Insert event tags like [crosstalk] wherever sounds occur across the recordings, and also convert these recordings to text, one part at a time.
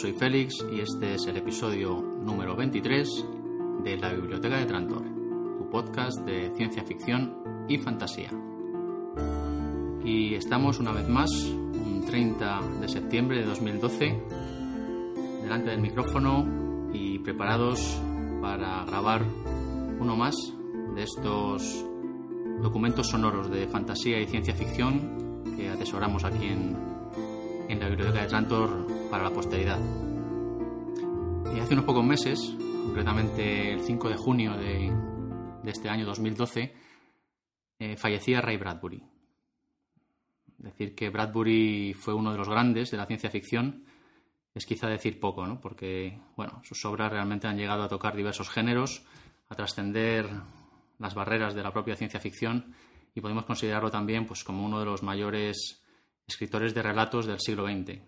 soy Félix y este es el episodio número 23 de la Biblioteca de Trantor, tu podcast de ciencia ficción y fantasía. Y estamos una vez más, un 30 de septiembre de 2012, delante del micrófono y preparados para grabar uno más de estos documentos sonoros de fantasía y ciencia ficción que atesoramos aquí en en la Biblioteca de Trantor para la posteridad. Y hace unos pocos meses, concretamente el 5 de junio de, este año 2012, eh, fallecía Ray Bradbury. Decir que Bradbury fue uno de los grandes de la ciencia ficción es quizá decir poco, ¿no? porque bueno, sus obras realmente han llegado a tocar diversos géneros, a trascender las barreras de la propia ciencia ficción y podemos considerarlo también pues, como uno de los mayores escritores de relatos del siglo XX.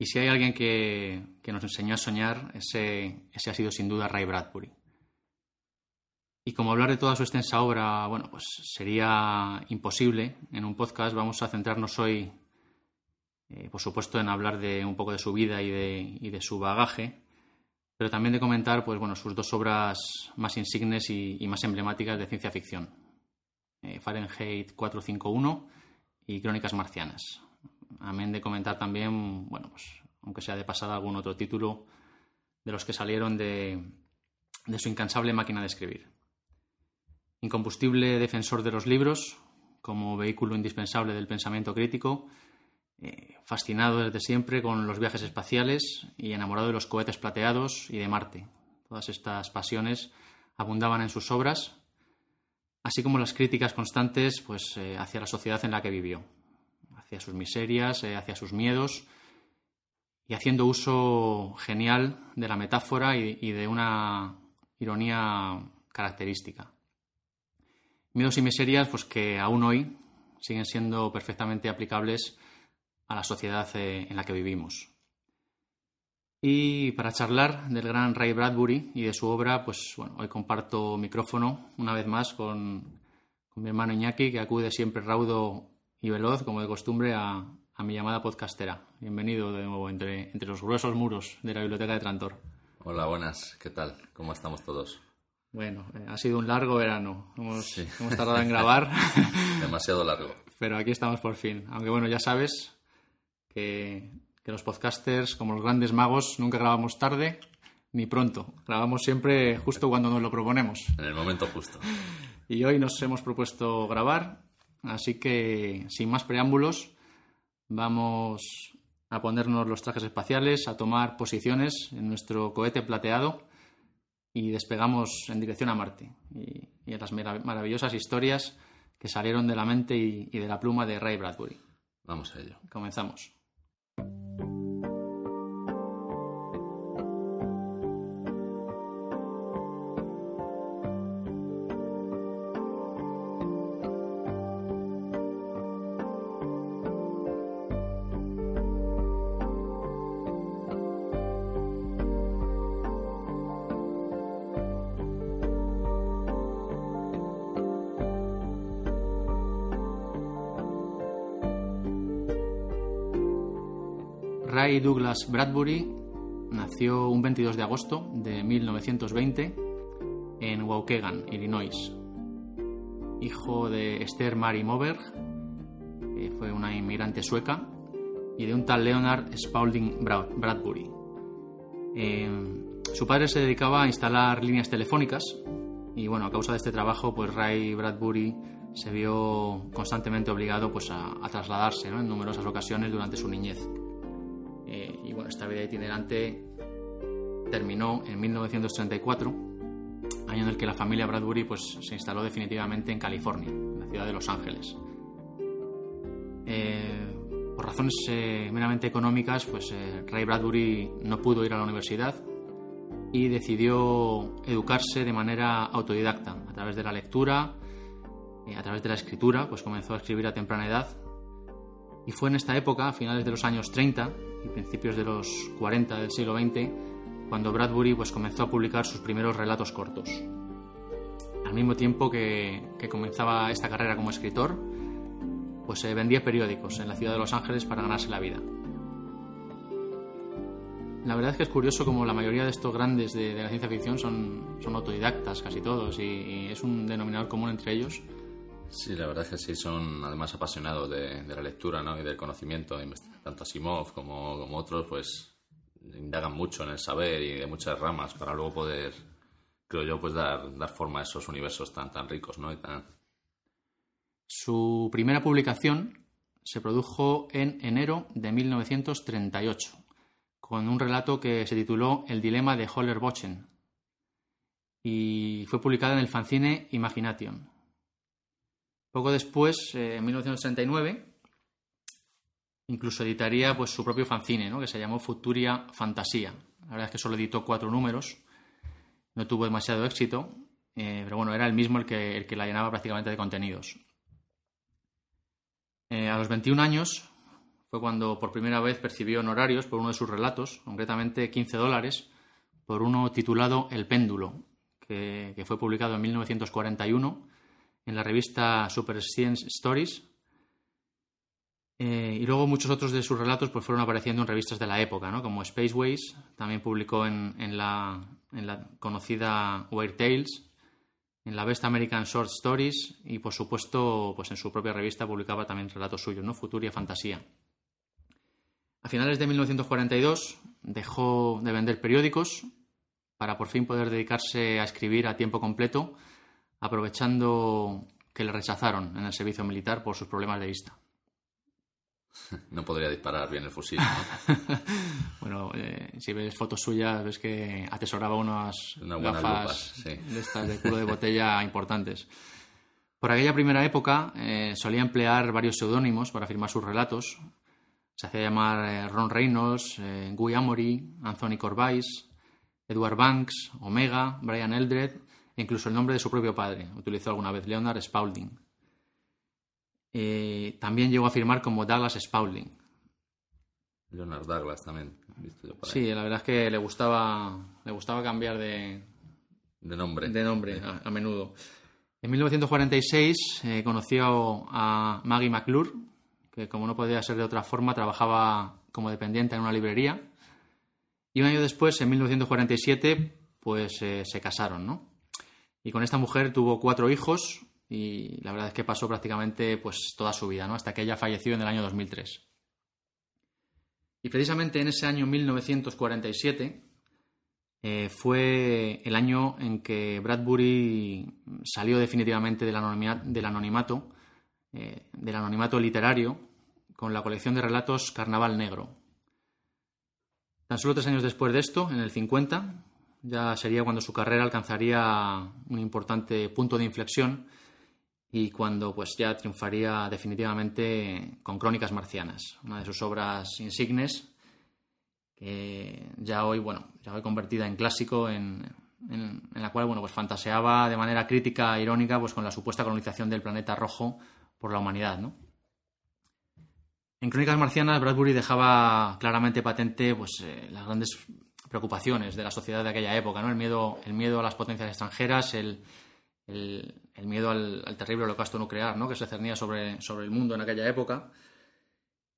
Y si hay alguien que, nos enseñó a soñar, ese, ha sido sin duda Ray Bradbury. Y como hablar de toda su extensa obra, bueno, pues sería imposible en un podcast, vamos a centrarnos hoy, eh, por supuesto, en hablar de un poco de su vida y de, de su bagaje, pero también de comentar, pues bueno, sus dos obras más insignes y, más emblemáticas de ciencia ficción. Eh, Fahrenheit 451 y Crónicas Marcianas. Amén de comentar también, bueno, pues aunque sea de pasada algún otro título de los que salieron de, su incansable máquina de escribir. Incombustible defensor de los libros, como vehículo indispensable del pensamiento crítico, eh, fascinado desde siempre con los viajes espaciales y enamorado de los cohetes plateados y de Marte. Todas estas pasiones abundaban en sus obras así como las críticas constantes pues, eh, hacia la sociedad en la que vivió, hacia sus miserias, eh, hacia sus miedos, y haciendo uso genial de la metáfora y, de una ironía característica. Miedos y miserias pues, que aún hoy siguen siendo perfectamente aplicables a la sociedad eh, en la que vivimos. Y para charlar del gran Ray Bradbury y de su obra, pues bueno, hoy comparto micrófono una vez más con, mi hermano Iñaki, que acude siempre raudo y veloz, como de costumbre, a, mi llamada podcastera. Bienvenido de nuevo entre, entre los gruesos muros de la Biblioteca de Trantor. Hola, buenas. ¿Qué tal? ¿Cómo estamos todos? Bueno, eh, ha sido un largo verano. Hemos, hemos tardado en grabar. [laughs] Demasiado largo. Pero aquí estamos por fin. Aunque bueno, ya sabes que que los podcasters, como los grandes magos, nunca grabamos tarde ni pronto. Grabamos siempre justo cuando nos lo proponemos. En el momento justo. Y hoy nos hemos propuesto grabar, así que sin más preámbulos, vamos a ponernos los trajes espaciales, a tomar posiciones en nuestro cohete plateado y despegamos en dirección a Marte y, a las maravillosas historias que salieron de la mente y de la pluma de Ray Bradbury. Vamos a ello. Comenzamos. Douglas Bradbury nació un 22 de agosto de 1920 en Waukegan, Illinois. Hijo de Esther Mary Moberg, que fue una inmigrante sueca, y de un tal Leonard Spaulding Bradbury. Eh, su padre se dedicaba a instalar líneas telefónicas y bueno, a causa de este trabajo, pues Ray Bradbury se vio constantemente obligado pues, a, trasladarse en numerosas ocasiones durante su niñez. Eh, esta vida itinerante terminó en 1934, año en el que la familia Bradbury pues, se instaló definitivamente en California, en la ciudad de Los Ángeles. Eh, por razones eh, meramente económicas, pues Ray Bradbury no pudo ir a la universidad y decidió educarse de manera autodidacta, a través de la lectura, a través de la escritura, pues comenzó a escribir a temprana edad. Y fue en esta época, a finales de los años 30, y principios de los 40 del siglo XX, cuando Bradbury pues, comenzó a publicar sus primeros relatos cortos. Al mismo tiempo que, comenzaba esta carrera como escritor, pues se vendía periódicos en la ciudad de Los Ángeles para ganarse la vida. La verdad es que es curioso como la mayoría de estos grandes de, la ciencia ficción son, son autodidactas, casi todos, y, es un denominador común entre ellos. Sí, la verdad es que sí, son además apasionados de, la lectura ¿no? y del conocimiento. Tanto Asimov como, como otros, pues indagan mucho en el saber y de muchas ramas para luego poder, creo yo, pues dar, dar forma a esos universos tan, tan ricos, ¿no? Y tan... Su primera publicación se produjo en enero de 1938, con un relato que se tituló El dilema de Holler Bochen y fue publicada en el fanzine Imagination. Poco después, eh, en 1939, incluso editaría pues, su propio fanzine, que se llamó Futuria Fantasía. La verdad es que solo editó cuatro números, no tuvo demasiado éxito, eh, pero bueno, era el mismo el que, el que la llenaba prácticamente de contenidos. Eh, a los 21 años fue cuando por primera vez percibió honorarios por uno de sus relatos, concretamente 15 dólares, por uno titulado El péndulo, que, que fue publicado en 1941 en la revista Super Science Stories eh, y luego muchos otros de sus relatos pues, fueron apareciendo en revistas de la época, ¿no? como Spaceways, también publicó en, la, conocida Weird Tales, en la Best American Short Stories y por supuesto pues, en su propia revista publicaba también relatos suyos, ¿no? Futuria Fantasía. A finales de 1942 dejó de vender periódicos para por fin poder dedicarse a escribir a tiempo completo, aprovechando que le rechazaron en el servicio militar por sus problemas de vista. [laughs] No podría disparar bien el fusil. [laughs] bueno, eh, si ves fotos suyas, ves que atesoraba unas gafas de estas de culo de botella [laughs] importantes. Por aquella primera época eh, solía emplear varios seudónimos para firmar sus relatos. Se hacía llamar eh, Ron Reynolds, Guy Amory, Anthony Corbais, Edward Banks, Omega, Brian Eldred incluso el nombre de su propio padre. Utilizó alguna vez Leonard Spaulding. Eh, también llegó a firmar como Douglas Spaulding. Leonard Douglas también. sí, la verdad es que le gustaba, le gustaba cambiar de, de nombre, de nombre a, menudo. En 1946 eh, conoció a Maggie McClure, que como no podía ser de otra forma, trabajaba como dependiente en una librería. Y un año después, en 1947, pues eh, se casaron, ¿no? Y con esta mujer tuvo cuatro hijos, y la verdad es que pasó prácticamente pues toda su vida, ¿no? hasta que ella falleció en el año 2003. Y precisamente en ese año 1947 eh, fue el año en que Bradbury salió definitivamente del, anonimato, eh, del anonimato literario con la colección de relatos Carnaval Negro. Tan solo tres años después de esto, en el 50, ya sería cuando su carrera alcanzaría un importante punto de inflexión y cuando pues ya triunfaría definitivamente con Crónicas Marcianas, una de sus obras insignes que ya hoy, bueno, ya hoy convertida en clásico en, en, la cual, bueno, pues fantaseaba de manera crítica e irónica pues con la supuesta colonización del planeta rojo por la humanidad, ¿no? En Crónicas Marcianas, Bradbury dejaba claramente patente pues, eh, las grandes preocupaciones de la sociedad de aquella época, ¿no? El miedo, el miedo a las potencias extranjeras, el, el, miedo al, terrible holocausto nuclear ¿no? que se cernía sobre, sobre, el mundo en aquella época.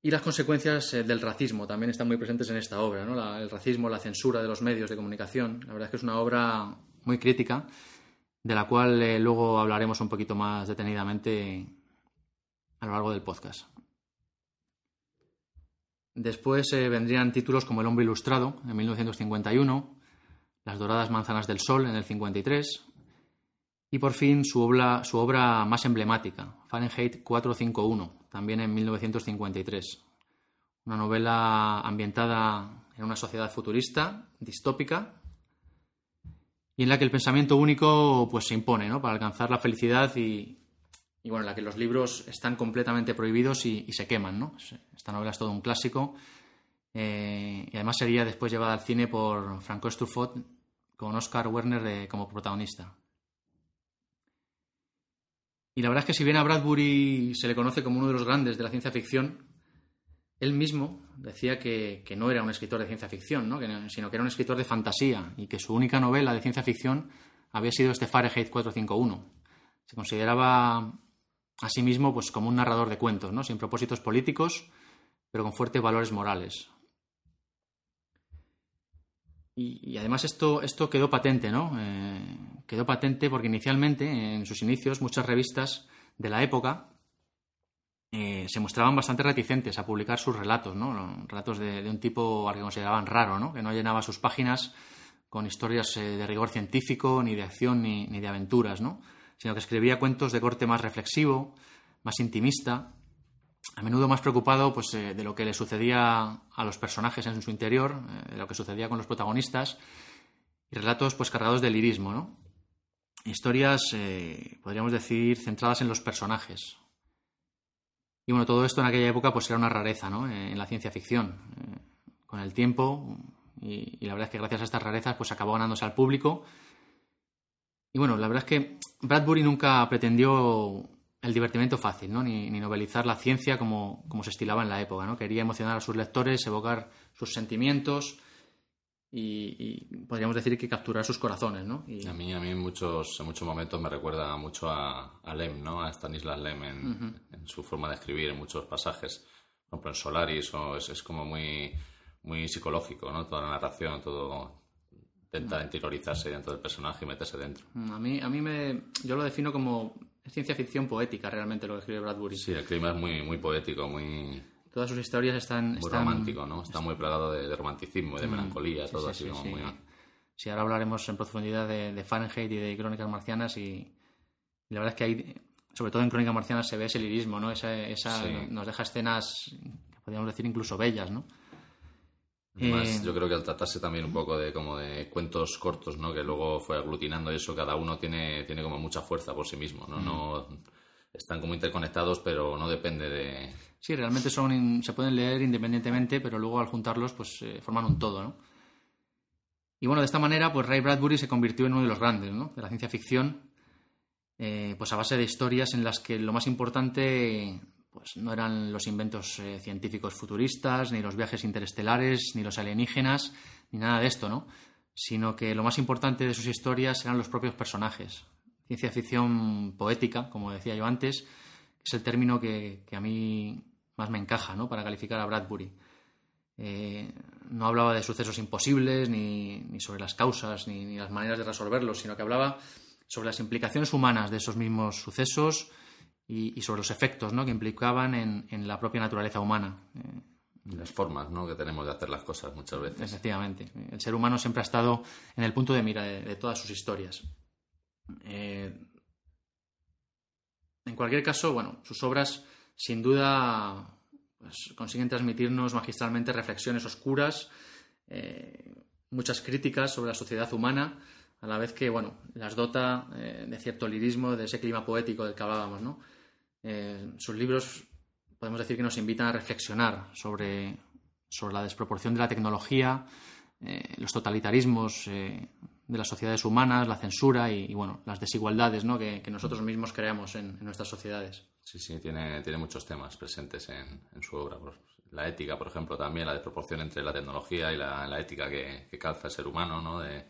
Y las consecuencias eh, del racismo también están muy presentes en esta obra. ¿no? el racismo, la censura de los medios de comunicación. La verdad es que es una obra muy crítica, de la cual eh, luego hablaremos un poquito más detenidamente a lo largo del podcast. Después eh, vendrían títulos como El hombre ilustrado en 1951, Las doradas manzanas del sol en el 53, y por fin su obra, su obra más emblemática, Fahrenheit 451, también en 1953. Una novela ambientada en una sociedad futurista, distópica, y en la que el pensamiento único pues, se impone ¿no? para alcanzar la felicidad y, bueno, en la que los libros están completamente prohibidos y, se queman. ¿no? Esta novela es todo un clásico eh, y además sería después llevada al cine por Franco Truffaut con Oscar Werner como protagonista. Y la verdad es que si bien a Bradbury se le conoce como uno de los grandes de la ciencia ficción, él mismo decía que, no era un escritor de ciencia ficción, sino que era un escritor de fantasía y que su única novela de ciencia ficción había sido este Fahrenheit 451. Se consideraba a sí mismo pues, como un narrador de cuentos, ¿no? sin propósitos políticos, pero con fuertes valores morales. y, además esto, esto quedó patente, ¿no? Eh, quedó patente porque inicialmente, en sus inicios, muchas revistas de la época eh, se mostraban bastante reticentes a publicar sus relatos, ¿no? Relatos de, un tipo al que consideraban raro, ¿no? Que no llenaba sus páginas con historias eh, de rigor científico, ni de acción, ni, ni de aventuras, ¿no? Sino que escribía cuentos de corte más reflexivo, más intimista, a menudo más preocupado pues, eh, de lo que le sucedía a los personajes en su interior, eh, de lo que sucedía con los protagonistas, y relatos pues, cargados de lirismo. ¿no? Historias, eh, podríamos decir, centradas en los personajes. Y bueno, todo esto en aquella época pues, era una rareza ¿no? en la ciencia ficción. con el tiempo, y, y, la verdad es que gracias a estas rarezas pues, acabó ganándose al público. Y bueno, la verdad es que Bradbury nunca pretendió el divertimento fácil, ¿no? Ni, novelizar la ciencia como, se estilaba en la época, ¿no? Quería emocionar a sus lectores, evocar sus sentimientos y, podríamos decir que capturar sus corazones, ¿no? A mí, a mí en muchos, en muchos momentos me recuerda mucho a, Lem, ¿no? A Stanislas Lem en, su forma de escribir en muchos pasajes. Por ejemplo, en Solaris es, es como muy, muy psicológico, ¿no? Toda la narración, todo intenta interiorizarse dentro del personaje y meterse dentro. A mí, a mí me, yo lo defino como es ciencia ficción poética realmente lo que escribe Bradbury. Sí, el clima es muy, muy poético, muy... Todas sus historias están... Muy romántico, ¿no? Está muy plagado de, romanticismo y de mm, melancolía, todo así como muy... Sí, ahora hablaremos en profundidad de, Fahrenheit y de Crónicas Marcianas y, la verdad es que hay, sobre todo en Crónicas Marcianas se ve ese lirismo, ¿no? Esa, esa nos deja escenas, podríamos decir, incluso bellas, ¿no? Eh, yo creo que al tratarse también un poco de como de cuentos cortos, ¿no? Que luego fue aglutinando eso, cada uno tiene, tiene como mucha fuerza por sí mismo, ¿no? no están como interconectados, pero no depende de... Sí, realmente son se pueden leer independientemente, pero luego al juntarlos, pues eh, forman un todo, ¿no? Y bueno, de esta manera, pues Ray Bradbury se convirtió en uno de los grandes, ¿no? De la ciencia ficción, eh, pues a base de historias en las que lo más importante pues no eran los inventos eh, científicos futuristas, ni los viajes interestelares, ni los alienígenas, ni nada de esto, ¿no? Sino que lo más importante de sus historias eran los propios personajes. Ciencia ficción poética, como decía yo antes, es el término que, a mí más me encaja, ¿no? Para calificar a Bradbury. Eh, no hablaba de sucesos imposibles, ni, ni sobre las causas, ni, ni las maneras de resolverlos, sino que hablaba sobre las implicaciones humanas de esos mismos sucesos, y, sobre los efectos ¿no? que implicaban en, la propia naturaleza humana. Y las formas ¿no? que tenemos de hacer las cosas muchas veces. Efectivamente. El ser humano siempre ha estado en el punto de mira de, todas sus historias. Eh, en cualquier caso, bueno, sus obras sin duda pues, consiguen transmitirnos magistralmente reflexiones oscuras, eh, muchas críticas sobre la sociedad humana, a la vez que, bueno, las dota eh, de cierto lirismo, de ese clima poético del que hablábamos, ¿no? Eh, sus libros podemos decir que nos invitan a reflexionar sobre, sobre la desproporción de la tecnología, eh, los totalitarismos eh, de las sociedades humanas, la censura y, bueno, las desigualdades ¿no? que, nosotros mismos creamos en, nuestras sociedades. Sí, sí, tiene, tiene muchos temas presentes en, su obra. La ética, por ejemplo, también, la desproporción entre la tecnología y la, ética que, calza el ser humano, ¿no? de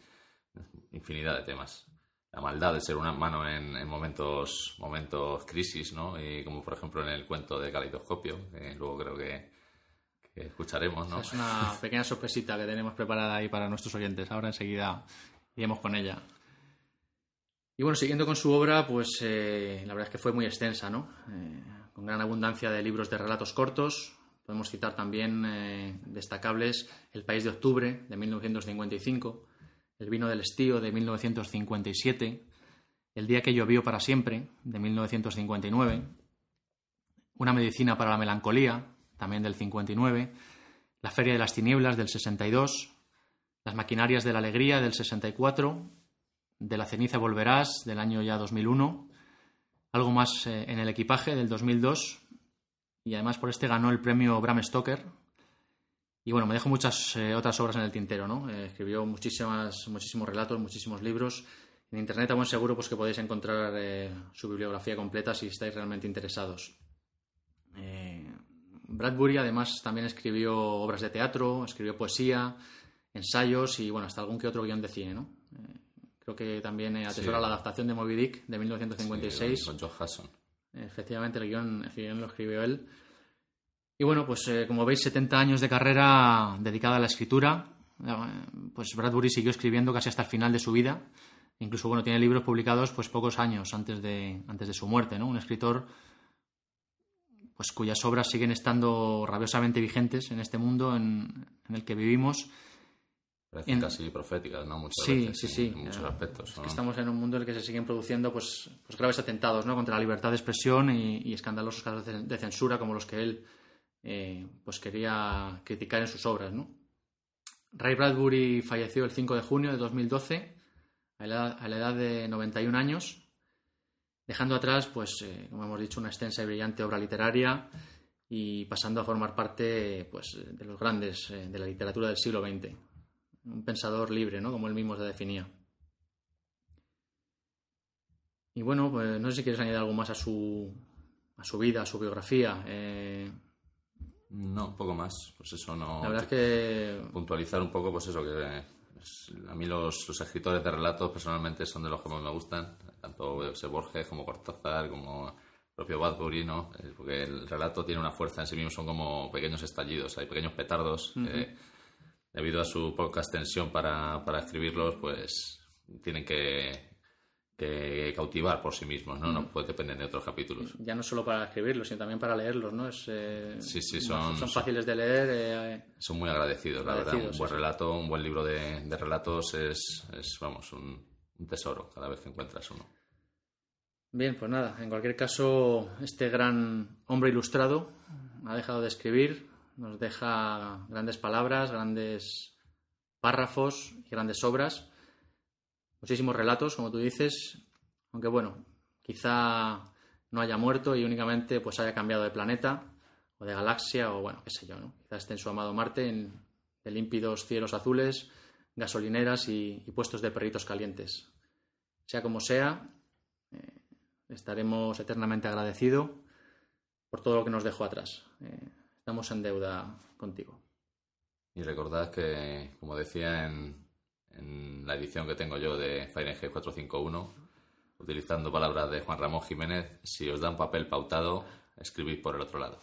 infinidad de temas la maldad de ser humano en, en momentos, momentos crisis, ¿no? Y como por ejemplo en el cuento de Caleidoscopio, que luego creo que, escucharemos, ¿no? Es una pequeña sorpresita que tenemos preparada ahí para nuestros oyentes. Ahora enseguida iremos con ella. Y bueno, siguiendo con su obra, pues eh, la verdad es que fue muy extensa, ¿no? Eh, con gran abundancia de libros de relatos cortos. Podemos citar también eh, destacables El País de Octubre, de 1955, el vino del estío de 1957, El día que llovió para siempre de 1959, Una medicina para la melancolía también del 59, La feria de las tinieblas del 62, Las maquinarias de la alegría del 64, De la ceniza volverás del año ya 2001, algo más eh, en el equipaje del 2002 y además por este ganó el premio Bram Stoker y bueno, me dejo muchas eh, otras obras en el tintero, ¿no? Eh, escribió muchísimas, muchísimos relatos, muchísimos libros. En internet, a buen seguro, pues que podéis encontrar eh, su bibliografía completa si estáis realmente interesados. Bradbury, además, también escribió obras de teatro, escribió poesía, ensayos y, bueno, hasta algún que otro guion de cine, ¿no? creo que también atesora la adaptación de Moby Dick de 1956. con Joe Hudson. Efectivamente, el guion, el guion lo escribió él. Y bueno, pues eh, como veis, 70 años de carrera dedicada a la escritura, pues Bradbury siguió escribiendo casi hasta el final de su vida. Incluso, bueno, tiene libros publicados pues pocos años antes de, antes de su muerte, ¿no? Un escritor pues cuyas obras siguen estando rabiosamente vigentes en este mundo en, el que vivimos. Parecen casi proféticas, ¿no? Muchas sí, veces, sí, sí. En muchos aspectos. estamos en un mundo en el que se siguen produciendo pues, pues graves atentados ¿no? contra la libertad de expresión y, escandalosos casos de, censura como los que él eh, pues quería criticar en sus obras. ¿no? Ray Bradbury falleció el 5 de junio de 2012 a la, edad de 91 años, dejando atrás, pues, eh, como hemos dicho, una extensa y brillante obra literaria y pasando a formar parte pues, de los grandes eh, de la literatura del siglo XX. Un pensador libre, ¿no? como él mismo se definía. Y bueno, pues no sé si quieres añadir algo más a su, a su vida, a su biografía. No, un poco más. Pues eso no. La verdad es que. Puntualizar un poco, pues eso, que a mí los, escritores de relatos personalmente son de los que más me gustan. Tanto Borges como Cortázar, como el propio Badbury, ¿no? Eh, porque el relato tiene una fuerza en sí mismo, son como pequeños estallidos, hay pequeños petardos. debido a su poca extensión para, para escribirlos, pues tienen que que cautivar por sí mismos, ¿no? No puede depender de otros capítulos. Ya no solo para escribirlos, sino también para leerlos, ¿no? Es, eh, sí, sí, son, son fáciles de leer. Eh, son muy agradecidos, la verdad. Un buen relato, un buen libro de, relatos es, es vamos, un, tesoro cada vez que encuentras uno. Bien, pues nada, en cualquier caso, este gran hombre ilustrado ha dejado de escribir, nos deja grandes palabras, grandes párrafos y grandes obras muchísimos relatos, como tú dices, aunque bueno, quizá no haya muerto y únicamente pues haya cambiado de planeta o de galaxia o bueno, qué sé yo, ¿no? Quizá esté en su amado Marte en, de límpidos cielos azules, gasolineras y, puestos de perritos calientes. Sea como sea, eh, estaremos eternamente agradecidos por todo lo que nos dejó atrás. Eh, estamos en deuda contigo. Y recordad que, como decía en, en la edición que tengo yo de Fahrenheit 451, utilizando palabras de Juan Ramón Jiménez, si os dan papel pautado, escribid por el otro lado.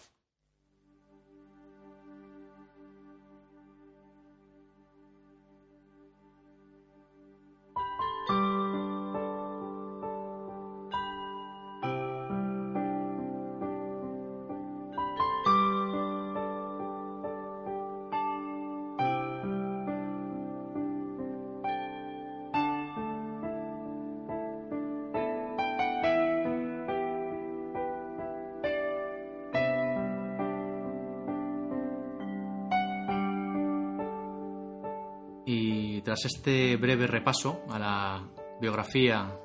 Tras este breve repaso a la biografía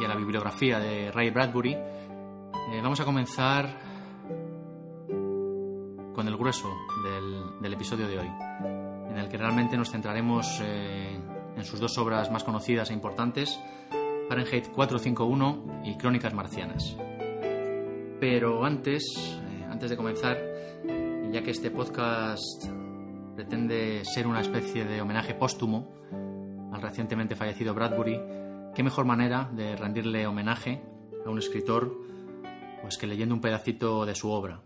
y a la bibliografía de Ray Bradbury, eh, vamos a comenzar con el grueso del, episodio de hoy, en el que realmente nos centraremos eh, en sus dos obras más conocidas e importantes, Fahrenheit 451 y Crónicas Marcianas. Pero antes, eh, antes de comenzar, ya que este podcast pretende ser una especie de homenaje póstumo al recientemente fallecido Bradbury, qué mejor manera de rendirle homenaje a un escritor pues que leyendo un pedacito de su obra.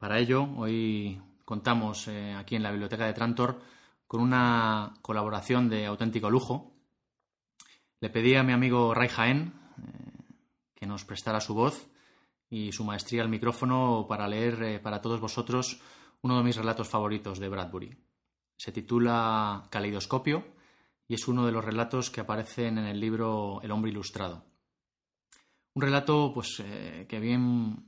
Para ello, hoy contamos eh, aquí en la Biblioteca de Trantor con una colaboración de auténtico lujo. Le pedí a mi amigo Ray Jaén eh, que nos prestara su voz y su maestría al micrófono para leer eh, para todos vosotros uno de mis relatos favoritos de Bradbury. Se titula Caleidoscopio y es uno de los relatos que aparecen en el libro El hombre ilustrado. Un relato pues, eh, que bien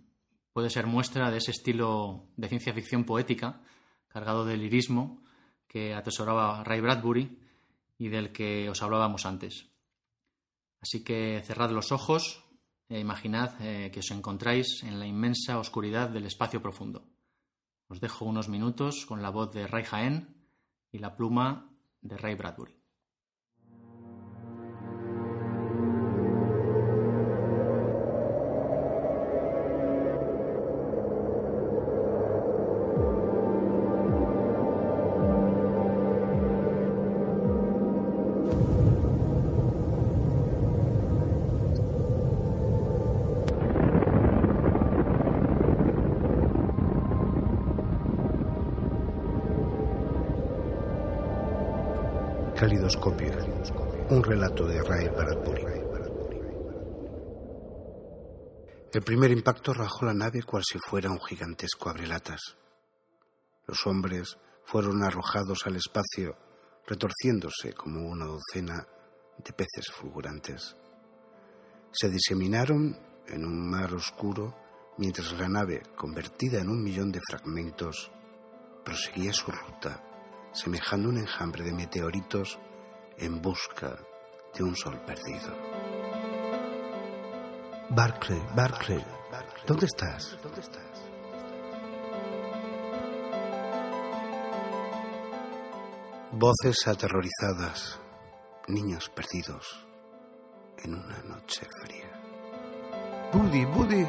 puede ser muestra de ese estilo de ciencia ficción poética, cargado de lirismo, que atesoraba Ray Bradbury y del que os hablábamos antes. Así que cerrad los ojos e imaginad eh, que os encontráis en la inmensa oscuridad del espacio profundo. Os dejo unos minutos con la voz de Ray Jaén y la pluma de Ray Bradbury. Un relato de Ray Bradbury. El primer impacto rajó la nave cual si fuera un gigantesco abrelatas. Los hombres fueron arrojados al espacio, retorciéndose como una docena de peces fulgurantes. Se diseminaron en un mar oscuro mientras la nave, convertida en un millón de fragmentos, proseguía su ruta semejando un enjambre de meteoritos en busca de un sol perdido. Barclay, Barclay, ¿dónde estás? ¿Dónde estás? Voces aterrorizadas, niños perdidos en una noche fría. Buddy, Buddy.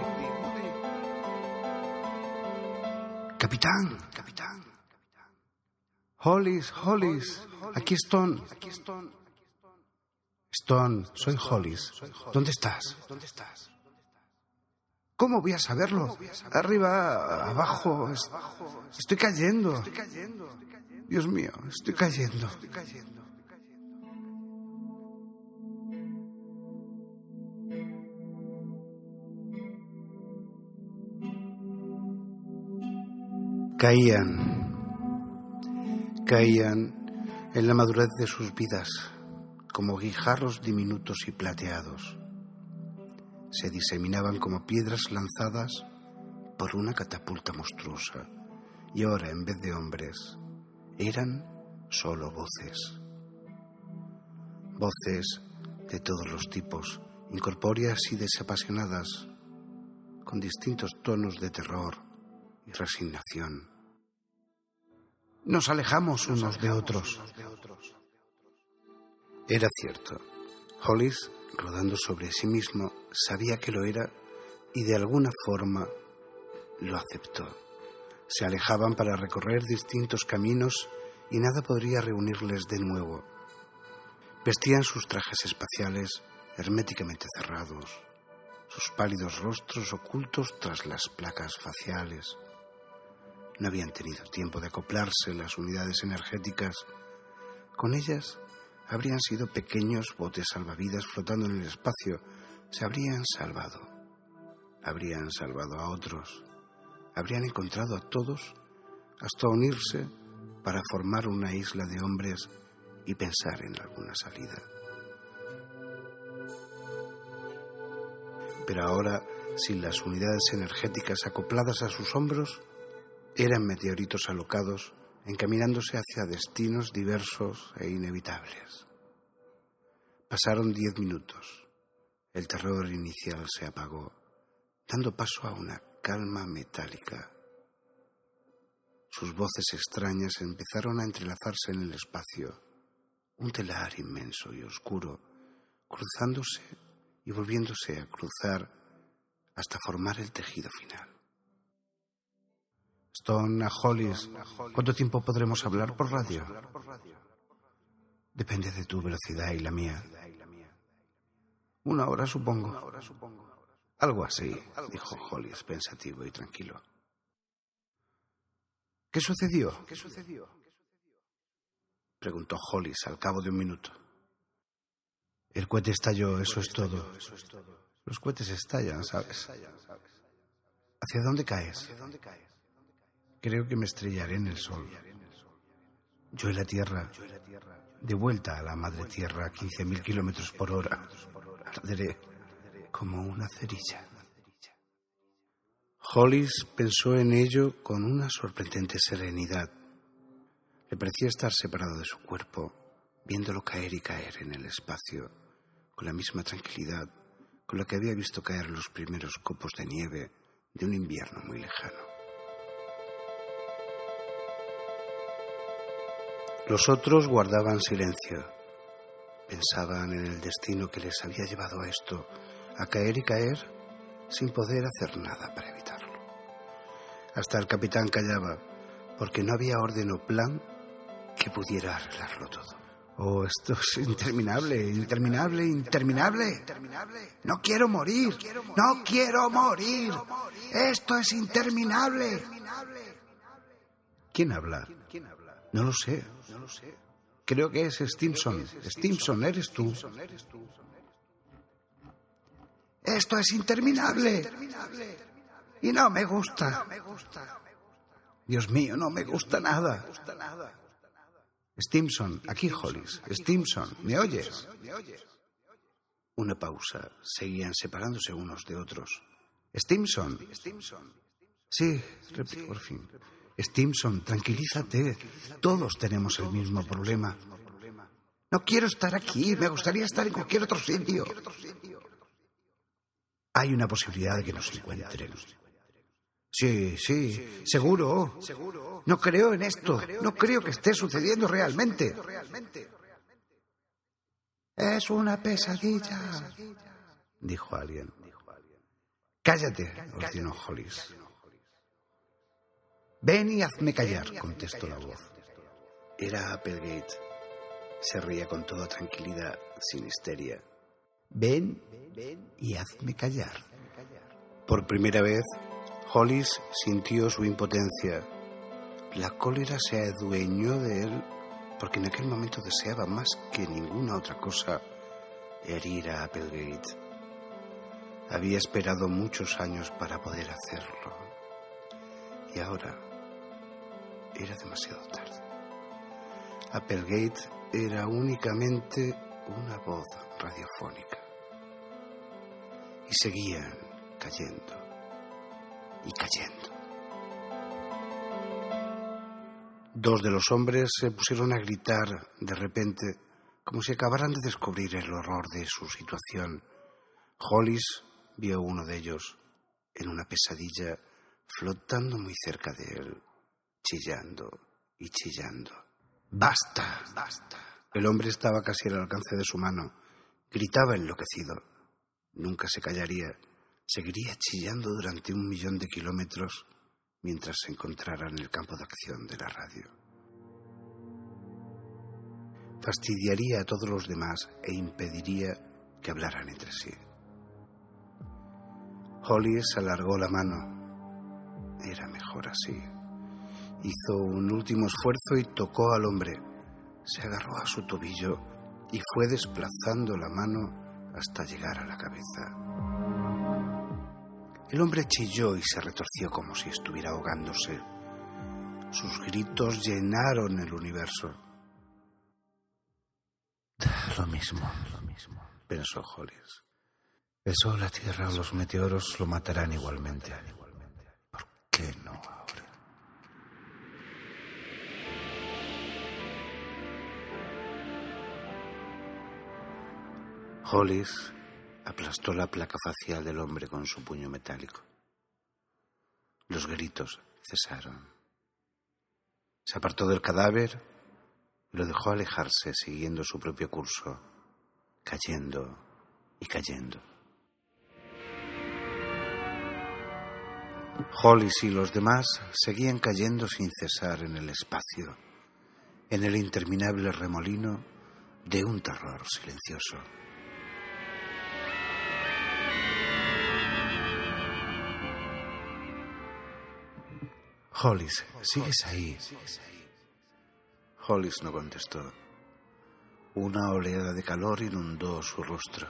Capitán, capitán. Hollis, Hollis, aquí Stone. Stone, soy Hollis. ¿Dónde estás? ¿Cómo voy a saberlo? Arriba, abajo. Estoy cayendo. Dios mío, estoy cayendo. Caían caían en la madurez de sus vidas como guijarros diminutos y plateados. Se diseminaban como piedras lanzadas por una catapulta monstruosa y ahora, en vez de hombres, eran solo voces. Voces de todos los tipos, incorpóreas y desapasionadas, con distintos tonos de terror y resignación nos alejamos unos de otros. Era cierto. Hollis, rodando sobre sí mismo, sabía que lo era y de alguna forma lo aceptó. Se alejaban para recorrer distintos caminos y nada podría reunirles de nuevo. Vestían sus trajes espaciales herméticamente cerrados, sus pálidos rostros ocultos tras las placas faciales no habían tenido tiempo de acoplarse las unidades energéticas. Con ellas habrían sido pequeños botes salvavidas flotando en el espacio. Se habrían salvado. Habrían salvado a otros. Habrían encontrado a todos hasta unirse para formar una isla de hombres y pensar en alguna salida. Pero ahora, sin las unidades energéticas acopladas a sus hombros, eran meteoritos alocados encaminándose hacia destinos diversos e inevitables. Pasaron diez minutos. El terror inicial se apagó, dando paso a una calma metálica. Sus voces extrañas empezaron a entrelazarse en el espacio, un telar inmenso y oscuro, cruzándose y volviéndose a cruzar hasta formar el tejido final. Stone a Hollis, ¿cuánto tiempo podremos hablar por radio? Depende de tu velocidad y la mía. Una hora, supongo. Algo así, dijo Hollis, pensativo y tranquilo. ¿Qué sucedió? ¿Qué sucedió? Preguntó Hollis al cabo de un minuto. El cohete estalló, eso es todo. Los cohetes estallan, ¿sabes? ¿Hacia dónde caes? Creo que me estrellaré en el sol. Yo en la Tierra, de vuelta a la madre Tierra a 15.000 kilómetros por hora, arderé como una cerilla. Hollis pensó en ello con una sorprendente serenidad. Le parecía estar separado de su cuerpo, viéndolo caer y caer en el espacio, con la misma tranquilidad con la que había visto caer los primeros copos de nieve de un invierno muy lejano. Los otros guardaban silencio. Pensaban en el destino que les había llevado a esto, a caer y caer sin poder hacer nada para evitarlo. Hasta el capitán callaba, porque no había orden o plan que pudiera arreglarlo todo. Oh, esto es interminable, interminable, interminable. No quiero morir, no quiero morir. Esto es interminable. ¿Quién habla? No lo sé. Creo que es Stimson. Stimson, eres tú. Esto es interminable. Y no me gusta. Dios mío, no me gusta nada. Stimson, aquí Hollis. Stimson, ¿me oyes? Una pausa. Seguían separándose unos de otros. Stimson. Sí, repito por fin. Stimson, tranquilízate. Todos tenemos el mismo problema. No quiero estar aquí. Me gustaría estar en cualquier otro sitio. Hay una posibilidad de que nos encuentren. Sí, sí, seguro. No creo en esto. No creo que esté sucediendo realmente. Es una pesadilla, dijo alguien. Cállate, ordenó Hollis. Ven y hazme callar, contestó la voz. Era Applegate. Se reía con toda tranquilidad, sin histeria. Ven y hazme callar. Por primera vez, Hollis sintió su impotencia. La cólera se adueñó de él porque en aquel momento deseaba más que ninguna otra cosa herir a Applegate. Había esperado muchos años para poder hacerlo. Y ahora era demasiado tarde. Applegate era únicamente una voz radiofónica. Y seguían cayendo y cayendo. Dos de los hombres se pusieron a gritar de repente, como si acabaran de descubrir el horror de su situación. Hollis vio uno de ellos en una pesadilla flotando muy cerca de él, chillando y chillando. ¡Basta! ¡Basta! El hombre estaba casi al alcance de su mano. Gritaba enloquecido. Nunca se callaría. Seguiría chillando durante un millón de kilómetros mientras se encontrara en el campo de acción de la radio. Fastidiaría a todos los demás e impediría que hablaran entre sí. Hollis alargó la mano. Era mejor así. Hizo un último esfuerzo y tocó al hombre. Se agarró a su tobillo y fue desplazando la mano hasta llegar a la cabeza. El hombre chilló y se retorció como si estuviera ahogándose. Sus gritos llenaron el universo. [laughs] Lo mismo, lo mismo, pensó Hollis. El sol, la tierra o los meteoros lo matarán igualmente. ¿Por qué no ahora? Hollis aplastó la placa facial del hombre con su puño metálico. Los gritos cesaron. Se apartó del cadáver y lo dejó alejarse siguiendo su propio curso, cayendo y cayendo. Hollis y los demás seguían cayendo sin cesar en el espacio, en el interminable remolino de un terror silencioso. Hollis, ¿sigues ahí? Hollis no contestó. Una oleada de calor inundó su rostro.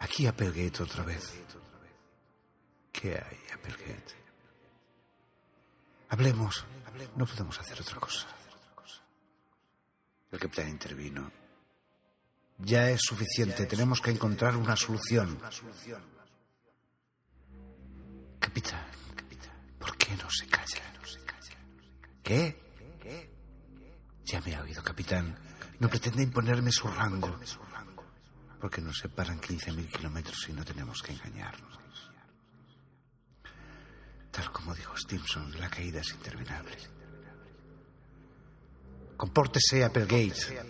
Aquí Applegate otra vez. ¿Qué hay, Applegate? Hablemos. No podemos hacer otra cosa. El capitán intervino. Ya es suficiente. Tenemos que encontrar una solución. Capitán, ¿por qué no se calla? ¿Qué? Ya me ha oído, capitán. No pretende imponerme su rango. Porque nos separan 15.000 kilómetros y no tenemos que engañarnos. Tal como dijo Stimson, la caída es interminable. Compórtese, Applegate.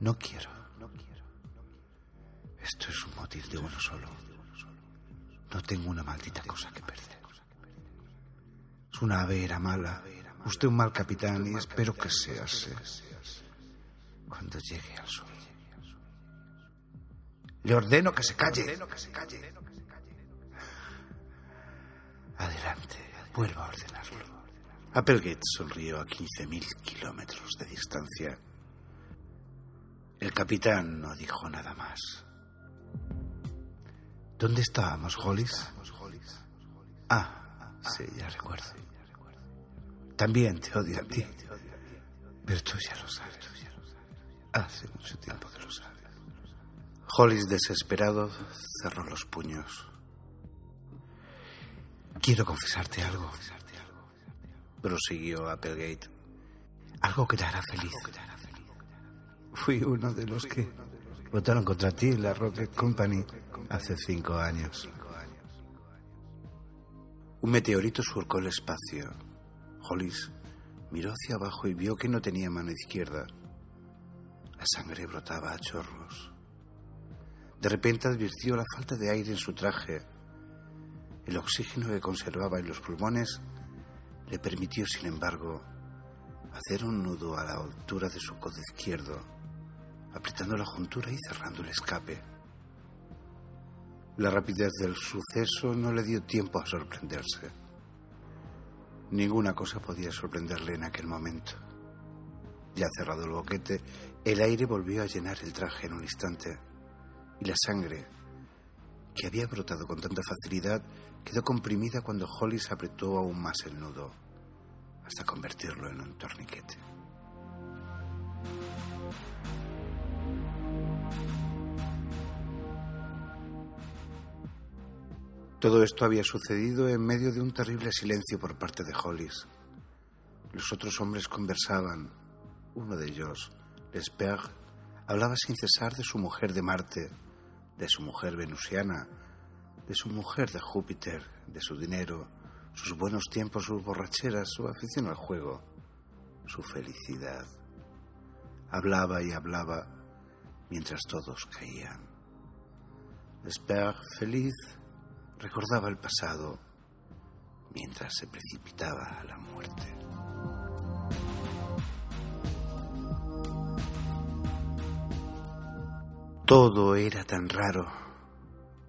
No quiero. Esto es un motil de uno solo. No tengo una maldita cosa que perder. Es una ave era mala. Usted un mal capitán y espero que sea así. Cuando llegue al sol. Le ordeno que se calle. Adelante, vuelva a ordenarlo. Applegate sonrió a 15.000 kilómetros de distancia. El capitán no dijo nada más. ¿Dónde estábamos, Hollis? Ah, sí, ya recuerdo. También te odio a ti. Pero tú ya lo sabes. Hace mucho tiempo que lo sabes. Hollis, desesperado, cerró los puños. Quiero confesarte algo. Prosiguió Applegate. Algo que te hará feliz. Fui uno de los que votaron contra ti en la Rocket Company hace cinco años. Un meteorito surcó el espacio. Miró hacia abajo y vio que no tenía mano izquierda. La sangre brotaba a chorros. De repente advirtió la falta de aire en su traje. El oxígeno que conservaba en los pulmones le permitió, sin embargo, hacer un nudo a la altura de su codo izquierdo, apretando la juntura y cerrando el escape. La rapidez del suceso no le dio tiempo a sorprenderse. Ninguna cosa podía sorprenderle en aquel momento. Ya cerrado el boquete, el aire volvió a llenar el traje en un instante y la sangre, que había brotado con tanta facilidad, quedó comprimida cuando Hollis apretó aún más el nudo, hasta convertirlo en un torniquete. Todo esto había sucedido en medio de un terrible silencio por parte de Hollis. Los otros hombres conversaban. Uno de ellos, Lesperre, hablaba sin cesar de su mujer de Marte, de su mujer venusiana, de su mujer de Júpiter, de su dinero, sus buenos tiempos, sus borracheras, su afición al juego, su felicidad. Hablaba y hablaba mientras todos caían. Lesperre, feliz, recordaba el pasado mientras se precipitaba a la muerte. Todo era tan raro.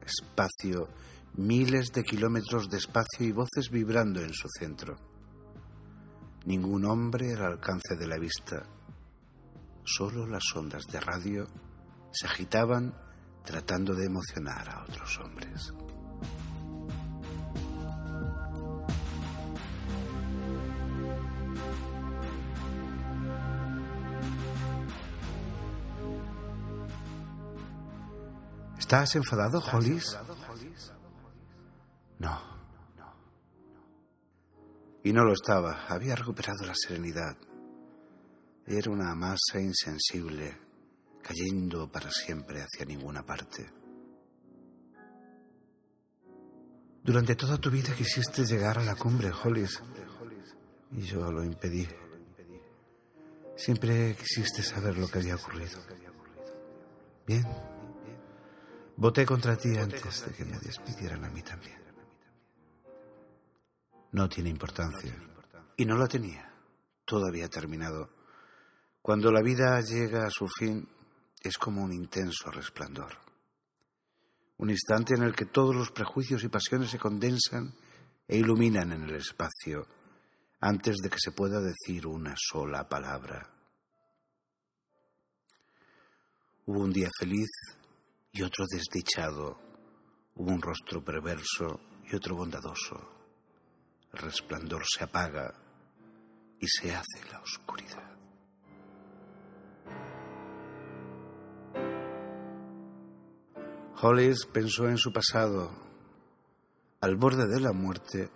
Espacio, miles de kilómetros de espacio y voces vibrando en su centro. Ningún hombre al alcance de la vista. Solo las ondas de radio se agitaban tratando de emocionar a otros hombres. ¿Estás enfadado, Hollis? No. Y no lo estaba. Había recuperado la serenidad. Era una masa insensible, cayendo para siempre hacia ninguna parte. Durante toda tu vida quisiste llegar a la cumbre, Hollis, y yo lo impedí. Siempre quisiste saber lo que había ocurrido. Bien, Voté contra ti antes de que me despidieran a mí también. No tiene importancia. Y no la tenía. Todo había terminado. Cuando la vida llega a su fin, es como un intenso resplandor. Un instante en el que todos los prejuicios y pasiones se condensan e iluminan en el espacio antes de que se pueda decir una sola palabra. Hubo un día feliz y otro desdichado. Hubo un rostro perverso y otro bondadoso. El resplandor se apaga y se hace la oscuridad. Hollis pensó en su pasado. Al borde de la muerte,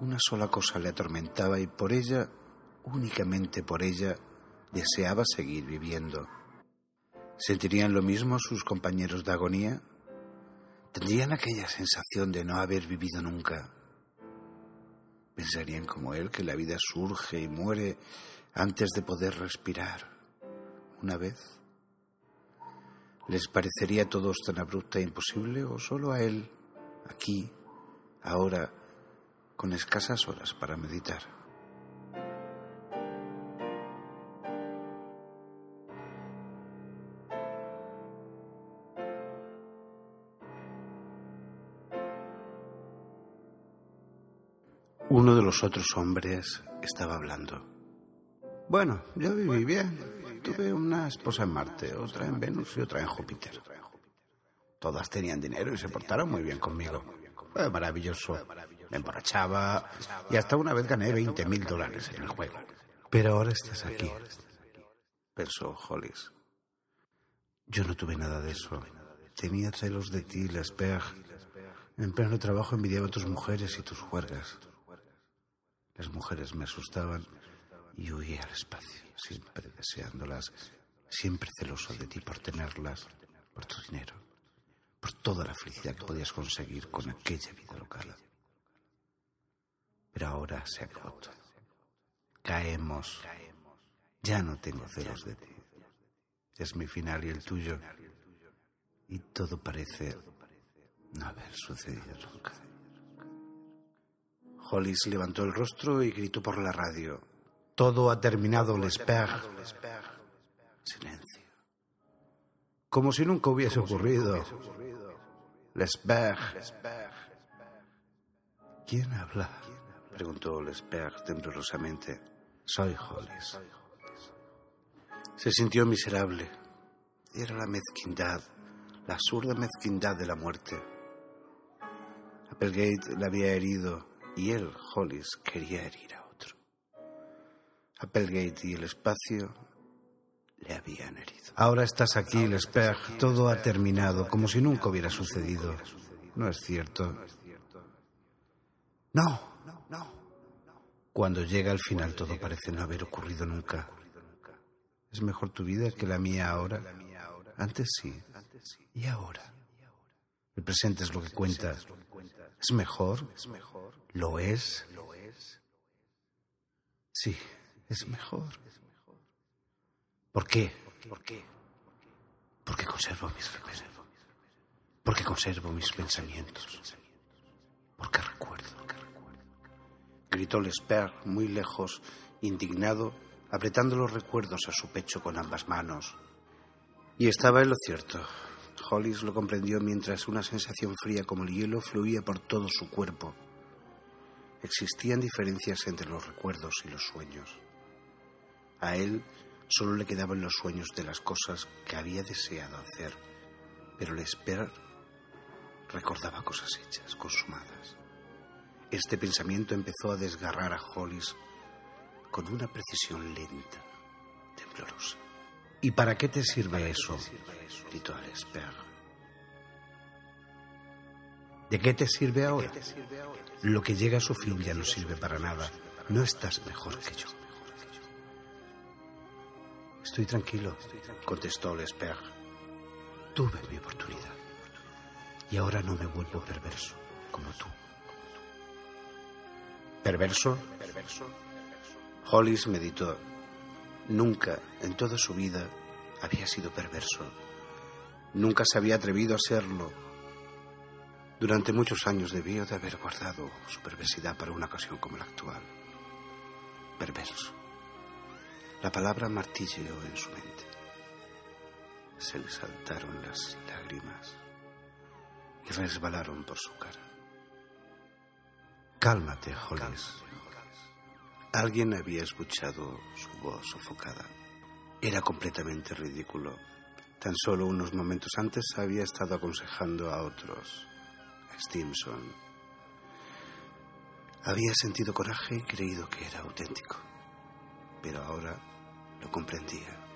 una sola cosa le atormentaba y por ella, únicamente por ella, deseaba seguir viviendo. ¿Sentirían lo mismo sus compañeros de agonía? ¿Tendrían aquella sensación de no haber vivido nunca? ¿Pensarían como él que la vida surge y muere antes de poder respirar una vez? ¿Les parecería a todos tan abrupta e imposible o solo a él, aquí, ahora, con escasas horas para meditar? Uno de los otros hombres estaba hablando. Bueno, yo viví bien. Tuve una esposa en Marte, otra en Venus y otra en Júpiter. Todas tenían dinero y se portaron muy bien conmigo. Fue maravilloso. Me emborrachaba y hasta una vez gané 20 mil dólares en el juego. Pero ahora estás aquí, pensó Hollis. Yo no tuve nada de eso. Tenía celos de ti, Lesper. En pleno trabajo envidiaba a tus mujeres y tus juergas. Las mujeres me asustaban y huía al espacio, siempre deseándolas, siempre celoso de ti por tenerlas, por tu dinero, por toda la felicidad que podías conseguir con aquella vida local. Pero ahora se ha roto. Caemos. Ya no tengo celos de ti. Es mi final y el tuyo. Y todo parece no haber sucedido nunca. Hollis levantó el rostro y gritó por la radio. Todo ha terminado, Lesper. Silencio. Como si nunca hubiese ocurrido. Lesper. ¿Quién habla? preguntó Lesper temblorosamente. Soy Hollis. Se sintió miserable. Era la mezquindad, la absurda mezquindad de la muerte. Applegate le había herido y él, Hollis, quería herir a otro. Applegate y el espacio le habían herido. Ahora estás aquí, Lesper. Todo ha terminado, como si nunca hubiera sucedido. No es cierto. No. Cuando llega al final todo parece no haber ocurrido nunca. ¿Es mejor tu vida que la mía ahora? Antes sí. ¿Y ahora? El presente es lo que cuenta. ¿Es mejor? ¿Lo es? Sí, es mejor. ¿Por qué? Porque conservo mis recuerdos. Porque conservo mis pensamientos. Porque recuerdo. Gritó Lesper muy lejos, indignado, apretando los recuerdos a su pecho con ambas manos. Y estaba en lo cierto. Hollis lo comprendió mientras una sensación fría como el hielo fluía por todo su cuerpo. Existían diferencias entre los recuerdos y los sueños. A él solo le quedaban los sueños de las cosas que había deseado hacer, pero Lesper recordaba cosas hechas, consumadas. Este pensamiento empezó a desgarrar a Hollis con una precisión lenta, temblorosa. ¿Y para qué te sirve eso? gritó Alesper. ¿De qué te sirve ahora? Lo que llega a su fin ya no sirve para nada. No estás mejor que yo. Estoy tranquilo, contestó Lesper. Tuve mi oportunidad. Y ahora no me vuelvo perverso, como tú. ¿Perverso? Hollis meditó. Nunca en toda su vida había sido perverso. Nunca se había atrevido a serlo. Durante muchos años debió de haber guardado su perversidad para una ocasión como la actual. Perverso. La palabra martilleó en su mente. Se le saltaron las lágrimas y resbalaron por su cara. Cálmate, Hollis. Alguien había escuchado su voz sofocada. Era completamente ridículo. Tan solo unos momentos antes había estado aconsejando a otros, Stimson. Había sentido coraje y creído que era auténtico. Pero ahora lo comprendía.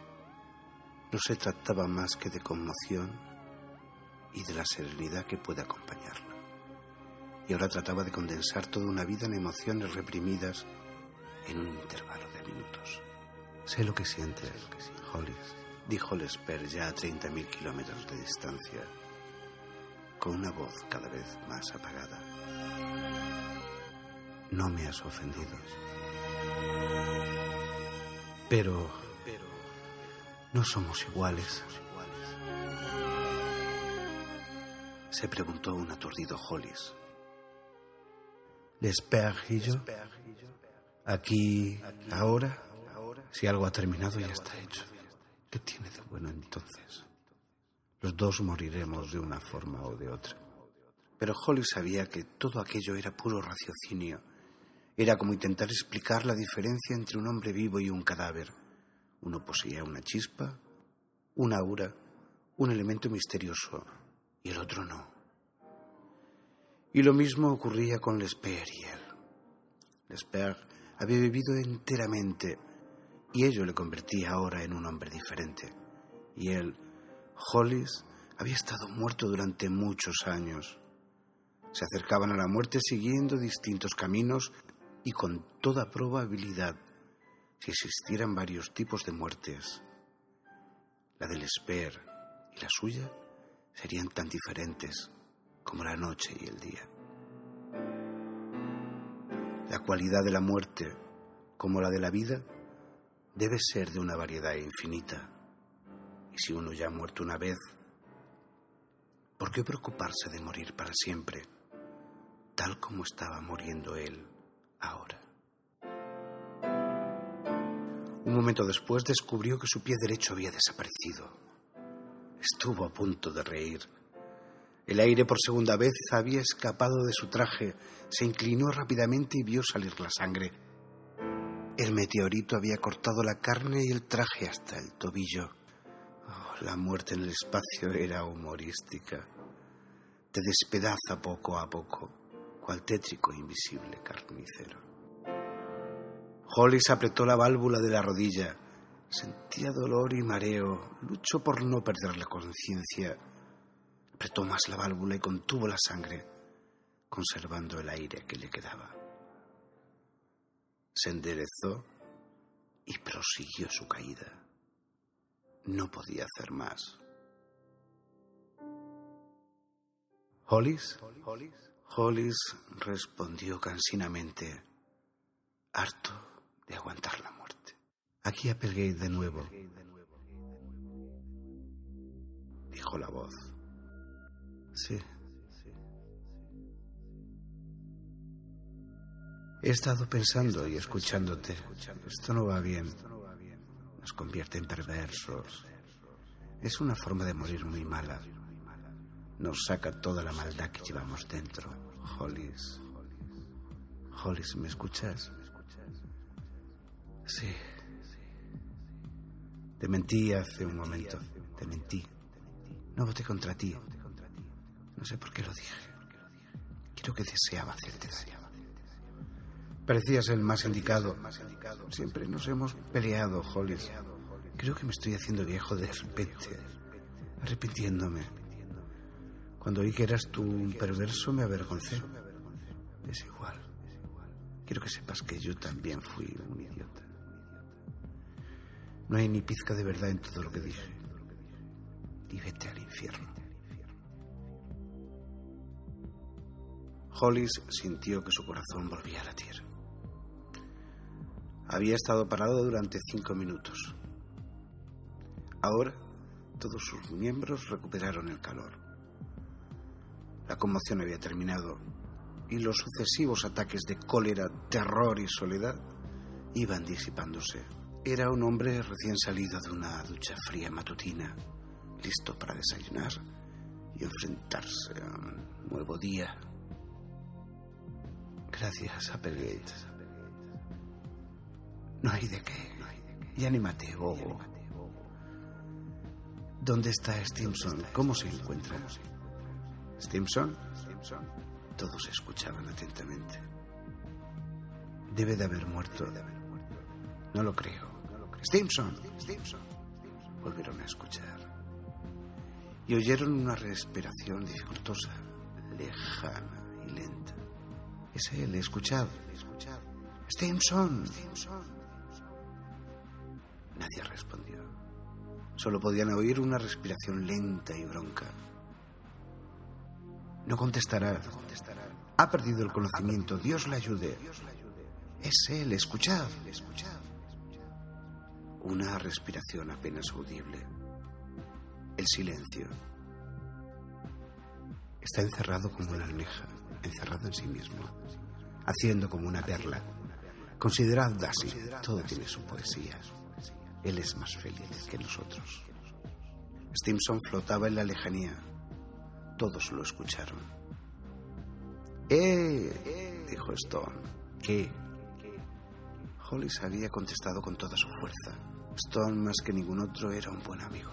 No se trataba más que de conmoción y de la serenidad que puede acompañarla. Y ahora trataba de condensar toda una vida en emociones reprimidas en un intervalo de minutos. Sé lo que sientes, Hollis, dijo Lesper ya a 30.000 kilómetros de distancia, con una voz cada vez más apagada. No me has ofendido. Pero no somos iguales. Se preguntó un aturdido Hollis. Lesper y yo, aquí, ahora, si algo ha terminado ya está hecho. ¿Qué tiene de bueno entonces? Los dos moriremos de una forma o de otra. Pero Holly sabía que todo aquello era puro raciocinio Era como intentar explicar la diferencia entre un hombre vivo y un cadáver. Uno poseía una chispa, una aura, un elemento misterioso, y el otro no. Y lo mismo ocurría con Lesper y él. Lesper había vivido enteramente, y ello le convertía ahora en un hombre diferente. Y él, Hollis, había estado muerto durante muchos años. Se acercaban a la muerte siguiendo distintos caminos y con toda probabilidad, si existieran varios tipos de muertes, la del Esper y la suya serían tan diferentes como la noche y el día. La cualidad de la muerte, como la de la vida, debe ser de una variedad infinita. Y si uno ya ha muerto una vez, ¿por qué preocuparse de morir para siempre, tal como estaba muriendo él? ahora. Un momento después descubrió que su pie derecho había desaparecido. Estuvo a punto de reír. El aire por segunda vez había escapado de su traje, se inclinó rápidamente y vio salir la sangre. El meteorito había cortado la carne y el traje hasta el tobillo. La muerte en el espacio era humorística. Te despedaza poco a poco cual tétrico invisible carnicero. Hollis apretó la válvula de la rodilla. Sentía dolor y mareo. Luchó por no perder la conciencia. Apretó más la válvula y contuvo la sangre, conservando el aire que le quedaba. Se enderezó y prosiguió su caída. No podía hacer más. ¿Hollis? ¿Hollis? Respondió cansinamente, harto de aguantar la muerte. Aquí Applegate de nuevo, dijo la voz. Sí. He estado pensando y escuchándote. Esto no va bien. Nos convierte en perversos. Es una forma de morir muy mala nos saca toda la maldad que llevamos dentro. Hollis. Hollis, ¿me escuchas? Sí. Te mentí hace un momento. Te mentí. No voté contra ti. No sé por qué lo dije. Creo que deseaba hacerte daño. Parecías el más indicado. Siempre nos hemos peleado, Hollis. Creo que me estoy haciendo viejo de repente, arrepintiéndome. Cuando oí que eras tú un perverso me avergoncé. Es igual. Quiero que sepas que yo también fui un idiota. No hay ni pizca de verdad en todo lo que dije. Y vete al infierno. Hollis sintió que su corazón volvía a latir. Había estado parado durante cinco minutos. Ahora todos sus miembros recuperaron el calor. La conmoción había terminado y los sucesivos ataques de cólera, terror y soledad iban disipándose. Era un hombre recién salido de una ducha fría matutina, listo para desayunar y enfrentarse a un nuevo día. Gracias, Applegate. No hay de qué. Y anímate, bobo. ¿Dónde está Stimson? ¿Cómo se encuentra? ¿Stimson? Todos escuchaban atentamente. Debe de haber muerto. No lo creo. Stimson. Volvieron a escuchar. Y oyeron una respiración dificultosa, lejana y lenta. Es él, he escuchado. Stimson. Nadie respondió. Solo podían oír una respiración lenta y bronca. No contestará. Ha perdido el conocimiento. Dios le ayude. Es él. Escuchad. Una respiración apenas audible. El silencio. Está encerrado como una almeja, encerrado en sí mismo, haciendo como una perla. Considerad así, todo tiene su poesía. Él es más feliz que nosotros. Stimson flotaba en la lejanía, todos lo escucharon. ¡Eh! dijo Stone. ¿Qué? Hollis había contestado con toda su fuerza. Stone, más que ningún otro, era un buen amigo.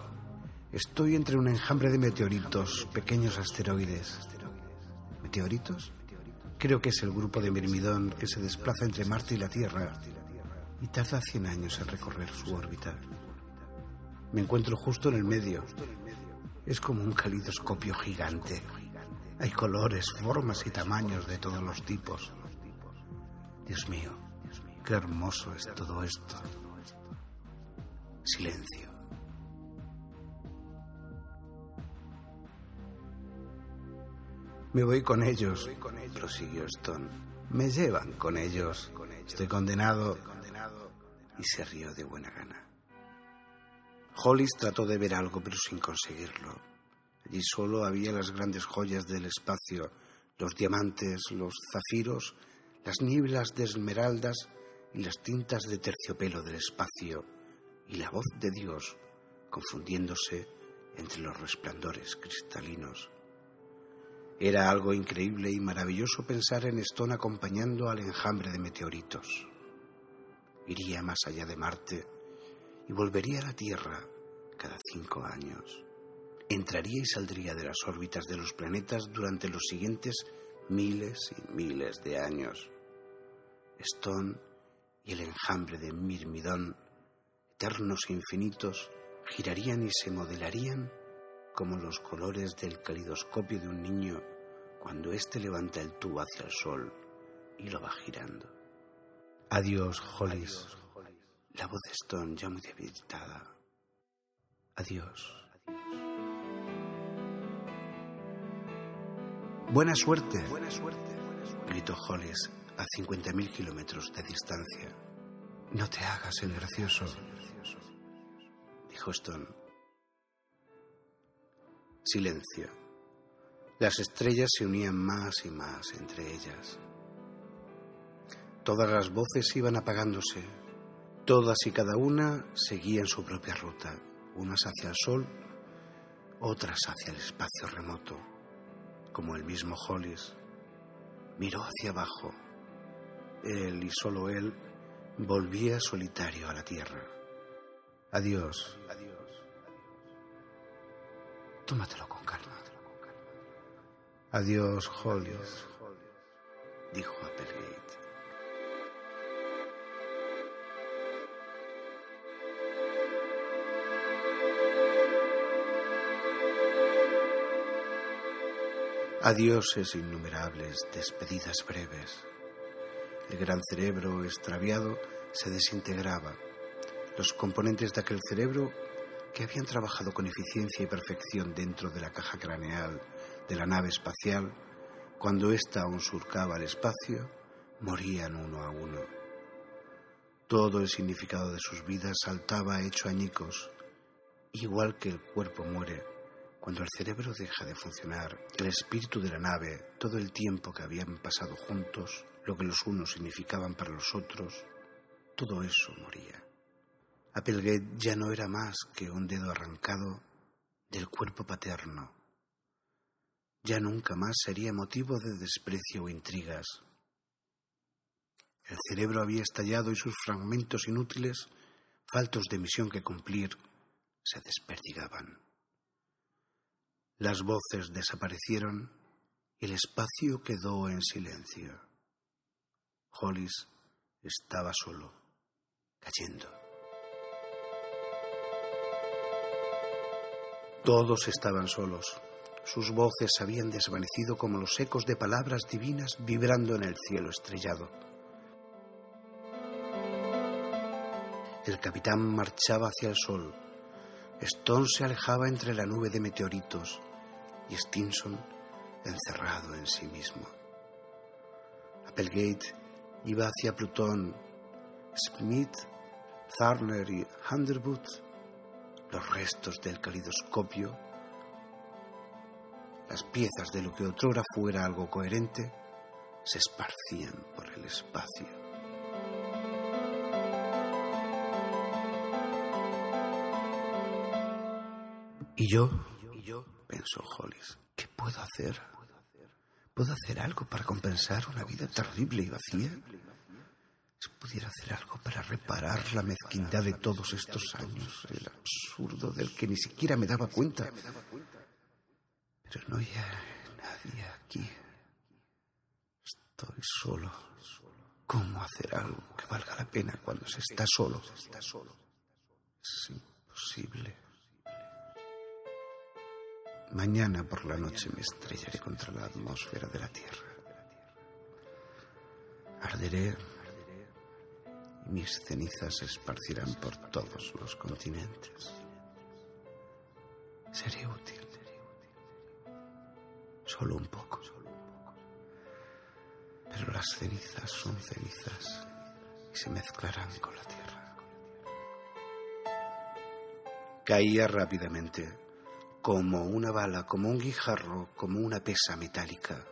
Estoy entre un enjambre de meteoritos, pequeños asteroides. ¿Meteoritos? Creo que es el grupo de Mirmidón que se desplaza entre Marte y la Tierra y tarda 100 años en recorrer su órbita. Me encuentro justo en el medio. Es como un calidoscopio gigante. Hay colores, formas y tamaños de todos los tipos. Dios mío, qué hermoso es todo esto. Silencio. Me voy con ellos, prosiguió Stone. Me llevan con ellos. Estoy condenado. Y se rió de buena gana. Hollis trató de ver algo, pero sin conseguirlo. Allí solo había las grandes joyas del espacio, los diamantes, los zafiros, las nieblas de esmeraldas y las tintas de terciopelo del espacio, y la voz de Dios confundiéndose entre los resplandores cristalinos. Era algo increíble y maravilloso pensar en Stone acompañando al enjambre de meteoritos. Iría más allá de Marte y volvería a la Tierra cada cinco años. Entraría y saldría de las órbitas de los planetas durante los siguientes miles y miles de años. Stone y el enjambre de Mirmidón, eternos e infinitos, girarían y se modelarían como los colores del calidoscopio de un niño cuando éste levanta el tubo hacia el sol y lo va girando. Adiós, Hollis. La voz de Stone ya muy debilitada. Adiós. Buena suerte, buena suerte, gritó Hollis a 50.000 kilómetros de distancia. No te hagas el gracioso, dijo Stone. Silencio. Las estrellas se unían más y más entre ellas. Todas las voces iban apagándose. Todas y cada una seguían su propia ruta, unas hacia el sol, otras hacia el espacio remoto, como el mismo Hollis. Miró hacia abajo. Él y solo él volvía solitario a la tierra. Adiós. Tómatelo con calma. Adiós, Hollis, dijo Applegate. Adioses innumerables, despedidas breves. El gran cerebro extraviado se desintegraba. Los componentes de aquel cerebro que habían trabajado con eficiencia y perfección dentro de la caja craneal de la nave espacial, cuando ésta aún surcaba el espacio, morían uno a uno. Todo el significado de sus vidas saltaba hecho añicos, igual que el cuerpo muere. Cuando el cerebro deja de funcionar, el espíritu de la nave, todo el tiempo que habían pasado juntos, lo que los unos significaban para los otros, todo eso moría. Applegate ya no era más que un dedo arrancado del cuerpo paterno. Ya nunca más sería motivo de desprecio o intrigas. El cerebro había estallado y sus fragmentos inútiles, faltos de misión que cumplir, se desperdigaban. Las voces desaparecieron y el espacio quedó en silencio. Hollis estaba solo, cayendo. Todos estaban solos. Sus voces habían desvanecido como los ecos de palabras divinas vibrando en el cielo estrellado. El capitán marchaba hacia el sol. Stone se alejaba entre la nube de meteoritos y Stinson encerrado en sí mismo. Applegate iba hacia Plutón. Smith, Tharner y Underwood los restos del calidoscopio, las piezas de lo que otrora fuera algo coherente, se esparcían por el espacio. ¿Y yo? Pensó Hollis. ¿Qué puedo hacer? ¿Puedo hacer algo para compensar una vida terrible y vacía? Si pudiera hacer algo para reparar la mezquindad de todos estos años, el absurdo del que ni siquiera me daba cuenta. Pero no hay nadie aquí. Estoy solo. ¿Cómo hacer algo que valga la pena cuando se está solo? Es imposible. Mañana por la noche me estrellaré contra la atmósfera de la Tierra. Arderé y mis cenizas se esparcirán por todos los continentes. Seré útil. Solo un poco. Pero las cenizas son cenizas y se mezclarán con la tierra. Caía rápidamente, como una bala, como un guijarro, como una pesa metálica.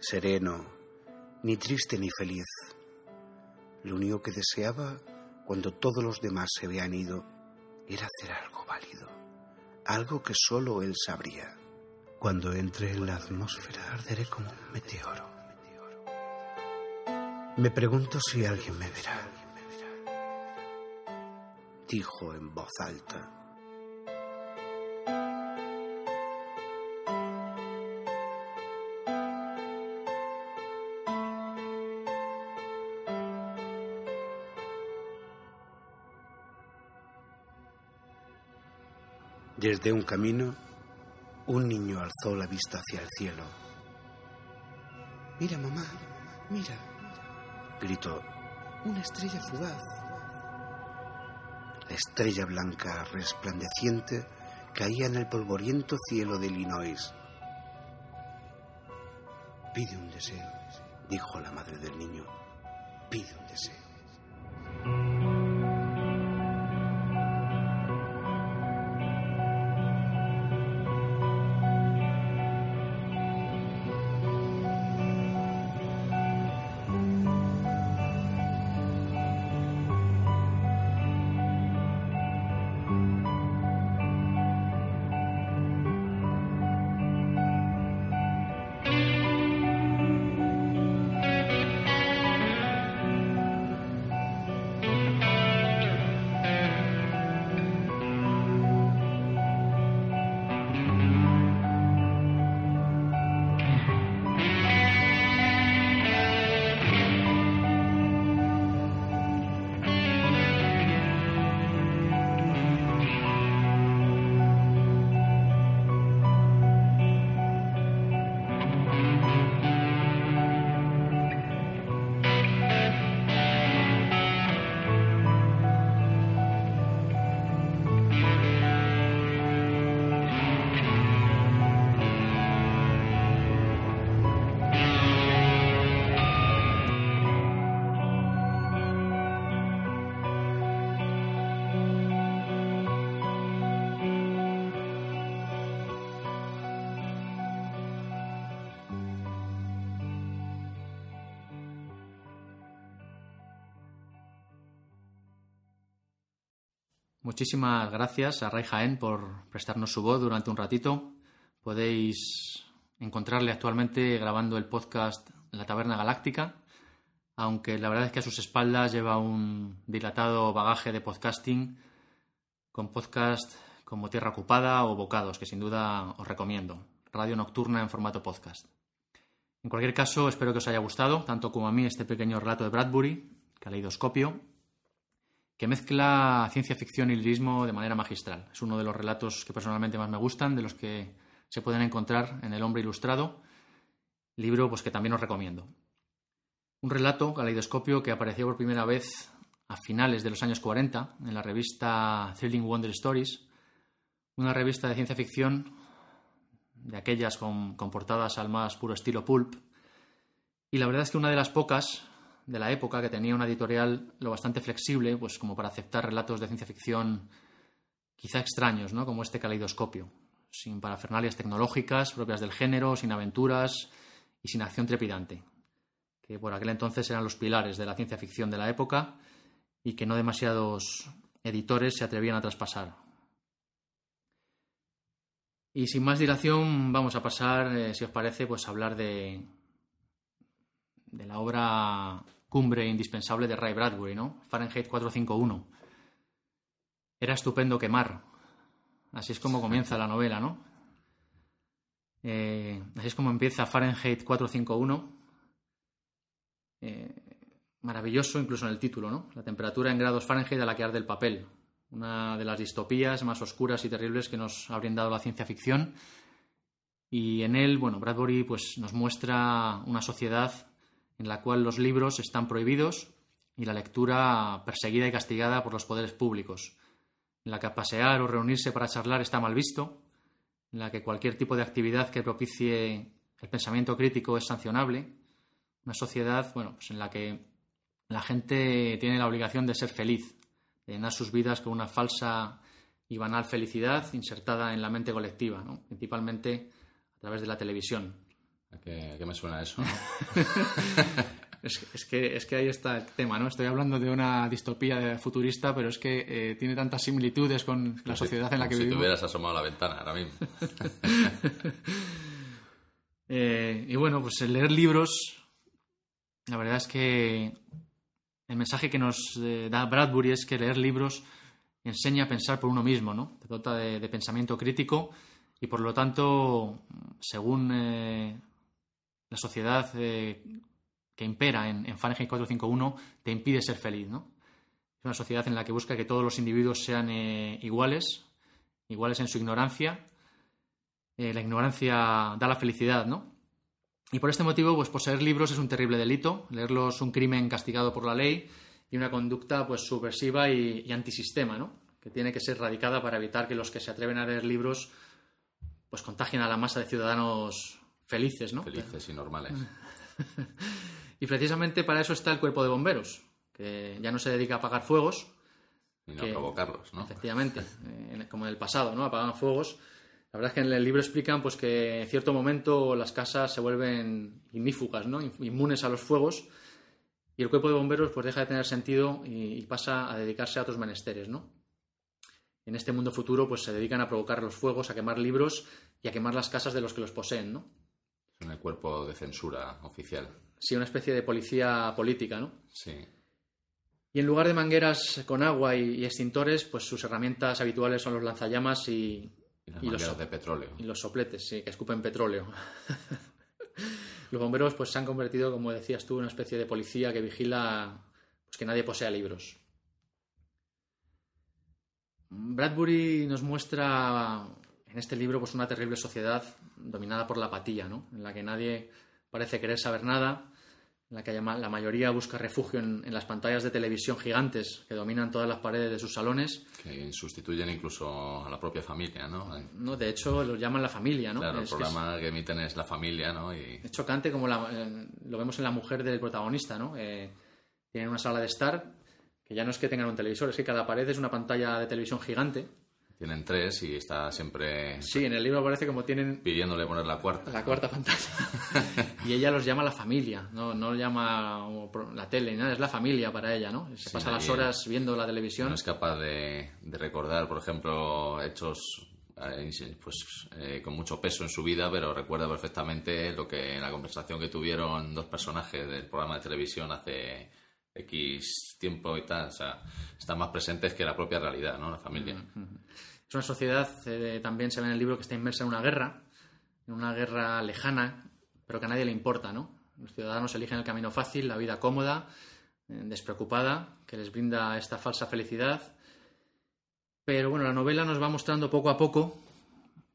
Sereno, ni triste ni feliz. Lo único que deseaba cuando todos los demás se habían ido era hacer algo válido, algo que solo él sabría. Cuando entre en la atmósfera arderé como un meteoro. Me pregunto si alguien me verá. Dijo en voz alta. Desde un camino, un niño alzó la vista hacia el cielo. Mira, mamá, mira, gritó. Una estrella fugaz. La estrella blanca resplandeciente caía en el polvoriento cielo de Illinois. Pide un deseo, dijo la madre del niño. Pide un deseo. Muchísimas gracias a Ray Jaén por prestarnos su voz durante un ratito. Podéis encontrarle actualmente grabando el podcast La Taberna Galáctica, aunque la verdad es que a sus espaldas lleva un dilatado bagaje de podcasting con podcast como Tierra Ocupada o Bocados, que sin duda os recomiendo. Radio nocturna en formato podcast. En cualquier caso, espero que os haya gustado, tanto como a mí, este pequeño relato de Bradbury, Caleidoscopio, que mezcla ciencia ficción y lirismo de manera magistral. Es uno de los relatos que personalmente más me gustan, de los que se pueden encontrar en El hombre ilustrado, libro pues, que también os recomiendo. Un relato, Caleidoscopio, que apareció por primera vez a finales de los años 40 en la revista Thrilling Wonder Stories, una revista de ciencia ficción de aquellas con, con portadas al más puro estilo pulp. Y la verdad es que una de las pocas de la época que tenía una editorial lo bastante flexible, pues como para aceptar relatos de ciencia ficción quizá extraños, ¿no? Como este caleidoscopio, sin parafernalias tecnológicas propias del género, sin aventuras y sin acción trepidante, que por aquel entonces eran los pilares de la ciencia ficción de la época y que no demasiados editores se atrevían a traspasar. Y sin más dilación, vamos a pasar, eh, si os parece, pues a hablar de, de la obra cumbre indispensable de Ray Bradbury, ¿no? Fahrenheit 451. Era estupendo quemar. Así es como comienza la novela, ¿no? Eh, así es como empieza Fahrenheit 451. Eh, maravilloso incluso en el título, ¿no? La temperatura en grados Fahrenheit a la que arde el papel. Una de las distopías más oscuras y terribles que nos ha brindado la ciencia ficción. Y en él, bueno, Bradbury pues, nos muestra una sociedad en la cual los libros están prohibidos y la lectura perseguida y castigada por los poderes públicos, en la que pasear o reunirse para charlar está mal visto, en la que cualquier tipo de actividad que propicie el pensamiento crítico es sancionable, una sociedad bueno, pues en la que la gente tiene la obligación de ser feliz, de llenar sus vidas con una falsa y banal felicidad insertada en la mente colectiva, principalmente a través de la televisión. ¿A qué, me suena eso? [laughs] es, que, es que ahí está el tema, ¿no? Estoy hablando de una distopía futurista, pero es que eh, tiene tantas similitudes con la sociedad en la que si vivimos. Si te hubieras asomado a la ventana ahora mismo. [laughs] Eh, y bueno, pues el leer libros, la verdad es que el mensaje que nos eh, da Bradbury es que leer libros enseña a pensar por uno mismo, ¿no? Te dota de pensamiento crítico y por lo tanto, según eh, la sociedad eh, que impera en, en, Fahrenheit 451, te impide ser feliz, ¿no? Es una sociedad en la que busca que todos los individuos sean eh, iguales, iguales en su ignorancia. la ignorancia da la felicidad, ¿no? Y por este motivo, pues poseer libros es un terrible delito, leerlos es un crimen castigado por la ley y una conducta pues subversiva y, y antisistema, ¿no? Que tiene que ser radicada para evitar que los que se atreven a leer libros pues contagian a la masa de ciudadanos felices, ¿no? Felices y normales. [laughs] y precisamente para eso está el cuerpo de bomberos, que ya no se dedica a apagar fuegos. Y no a provocarlos, ¿no? Efectivamente, [laughs] como en el pasado, ¿no? Apagan fuegos. La verdad es que en el libro explican pues, que en cierto momento las casas se vuelven ignífugas, ¿no? inmunes a los fuegos, y el cuerpo de bomberos pues, deja de tener sentido y, y pasa a dedicarse a otros menesteres. ¿no? en este mundo futuro pues se dedican a provocar los fuegos, a quemar libros y a quemar las casas de los que los poseen, ¿no? Es el cuerpo de censura oficial. Sí, una especie de policía política, ¿no? Sí. Y en lugar de mangueras con agua y, extintores, pues sus herramientas habituales son los lanzallamas y, y, los de petróleo. Y los sopletes, sí, que escupen petróleo. [laughs] los bomberos pues se han convertido, como decías tú, en una especie de policía que vigila pues, que nadie posea libros. Bradbury nos muestra en este libro pues una terrible sociedad dominada por la apatía, ¿no? en la que nadie parece querer saber nada, en la que la mayoría busca refugio en, las pantallas de televisión gigantes que dominan todas las paredes de sus salones. Que sustituyen incluso a la propia familia, ¿no? No, de hecho lo llaman la familia, ¿no? Claro, el programa que, emiten es la familia, ¿no? Y... Es chocante como eh, lo vemos en la mujer del protagonista, ¿no? Eh, tienen una sala de estar que ya no es que tengan un televisor, es que cada pared es una pantalla de televisión gigante. Tienen tres y está siempre. Sí, en el libro aparece como tienen. Pidiéndole poner la cuarta. La cuarta pantalla. [laughs] y ella los llama la familia, no, no llama la tele, nada, es la familia para ella, ¿no? Se pasa las horas viendo la televisión. No es capaz de, recordar, por ejemplo, hechos eh, pues eh, con mucho peso en su vida, pero recuerda perfectamente lo que la conversación que tuvieron dos personajes del programa de televisión hace X tiempo y tal, o sea, están más presentes que la propia realidad, ¿no? La familia. Es una sociedad, eh, también se ve en el libro, que está inmersa en una guerra, en una guerra lejana, pero que a nadie le importa, ¿no? Los ciudadanos eligen el camino fácil, la vida cómoda, eh, despreocupada, que les brinda esta falsa felicidad. Pero bueno, la novela nos va mostrando poco a poco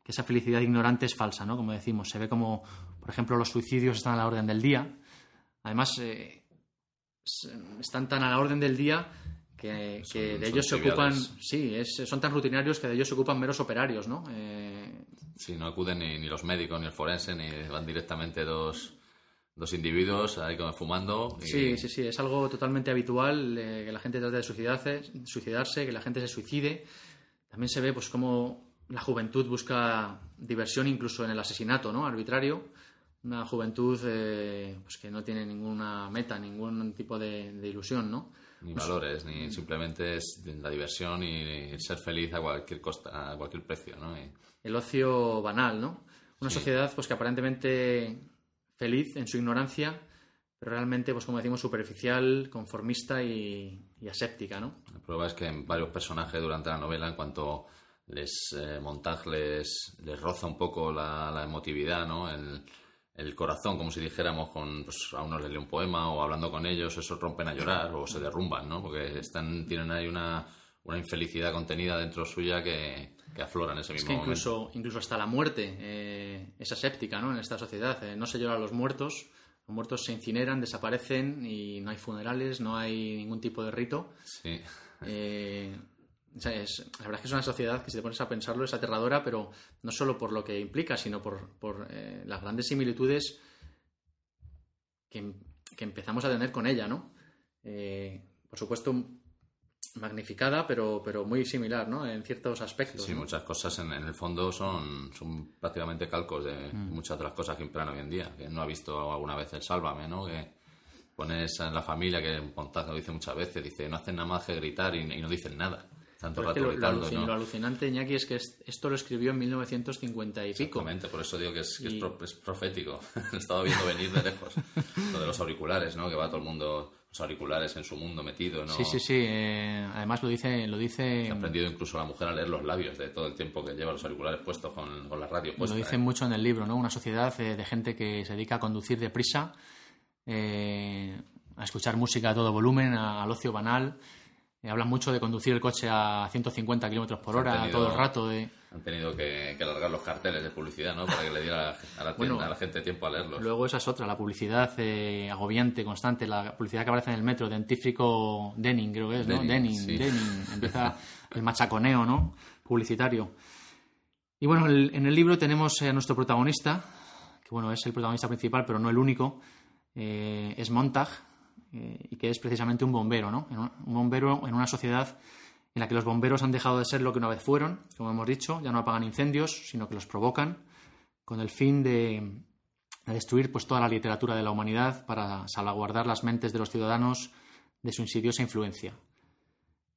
que esa felicidad ignorante es falsa, ¿no? Como decimos, se ve como, por ejemplo, los suicidios están a la orden del día. Además, eh, están tan a la orden del día que, de ellos se ocupan, sí, son tan rutinarios que de ellos se ocupan meros operarios, ¿no? Eh... Sí, no acuden ni, los médicos ni el forense, ni van directamente dos, dos individuos ahí como fumando. Sí, sí, sí, es algo totalmente habitual que la gente trate de suicidarse, suicidarse, que la gente se suicide. También se ve pues como la juventud busca diversión incluso en el asesinato, ¿no? Arbitrario una juventud eh, pues que no tiene ninguna meta, ningún tipo de, ilusión, ¿no? Ni valores, ni simplemente es la diversión y ser feliz a cualquier costa, a cualquier precio, ¿no? El ocio banal, ¿no? Una sociedad pues que aparentemente feliz en su ignorancia, pero realmente, pues como decimos, superficial, conformista y, aséptica, ¿no? La prueba es que en varios personajes durante la novela, en cuanto les eh, les, les roza un poco la, emotividad, ¿no? El, el, corazón, como si dijéramos, con pues, a unos les lee un poema o hablando con ellos, esos rompen a llorar o se derrumban, ¿no? Porque están, tienen ahí una, una infelicidad contenida dentro suya que, que aflora en ese mismo es que incluso, Incluso hasta la muerte eh, es aséptica, ¿no? En esta sociedad. Eh, no se llora a los muertos, los muertos se incineran, desaparecen y no hay funerales, no hay ningún tipo de rito. Sí. Eh, la verdad es que es una sociedad que si te pones a pensarlo es aterradora, pero no solo por lo que implica, sino por, eh, las grandes similitudes que, empezamos a tener con ella, ¿no? Eh, por supuesto, magnificada, pero, pero muy similar, ¿no? En ciertos aspectos. Sí, muchas cosas en, el fondo son, son prácticamente calcos de mm. muchas de las cosas que imperan hoy en día. Que no ha visto alguna vez el Sálvame, ¿no? Que pones en la familia, que Pontazo lo dice muchas veces, dice, no hacen nada más que gritar y, no dicen nada. Tanto rato lo, lo, alucinante, Iñaki, es que esto lo escribió en 1950 y pico. Exactamente, por eso digo que es, es, profético. [laughs] Estaba viendo venir de lejos. lo de los auriculares, ¿no? Que va todo el mundo auriculares en su mundo metido, ¿no? Sí, sí, sí. Eh, además lo dice... Lo dice... ha aprendido incluso la mujer a leer los labios de todo el tiempo que lleva los auriculares puestos con, la radio puesta. Lo dice ¿eh? mucho en el libro, ¿no? Una sociedad eh, de gente que se dedica a conducir deprisa, a escuchar música a todo volumen, al ocio banal. Hablan mucho de conducir el coche a 150 kilómetros por hora todo el rato. De han tenido que, alargar los carteles de publicidad, ¿no? Para que le diera a la, gente tiempo a leerlos. Luego esa es otra, la publicidad eh, agobiante, constante, la publicidad que aparece en el metro, dentífrico Denning, creo que es, ¿no? Denning, Denning, [laughs] empieza el machaconeo, ¿no? Publicitario. Y bueno, en el libro tenemos a nuestro protagonista, que bueno, es el protagonista principal, pero no el único, eh, es Montag, eh, y que es precisamente un bombero, ¿no? Un bombero en una sociedad en la que los bomberos han dejado de ser lo que una vez fueron, como hemos dicho, ya no apagan incendios, sino que los provocan, con el fin de, destruir pues, toda la literatura de la humanidad para salvaguardar las mentes de los ciudadanos de su insidiosa influencia.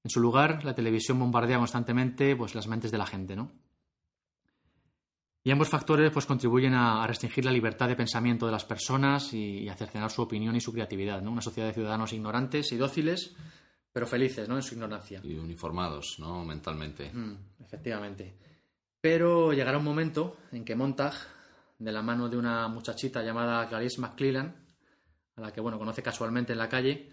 En su lugar, la televisión bombardea constantemente pues, las mentes de la gente, ¿no? Y ambos factores pues, contribuyen a, restringir la libertad de pensamiento de las personas y, a cercenar su opinión y su creatividad. ¿no? Una sociedad de ciudadanos ignorantes y dóciles pero felices, ¿no? En su ignorancia. Y uniformados, ¿no? Mentalmente. Mm, efectivamente. Pero llegará un momento en que Montag, de la mano de una muchachita llamada Clarice McClellan, a la que, bueno, conoce casualmente en la calle,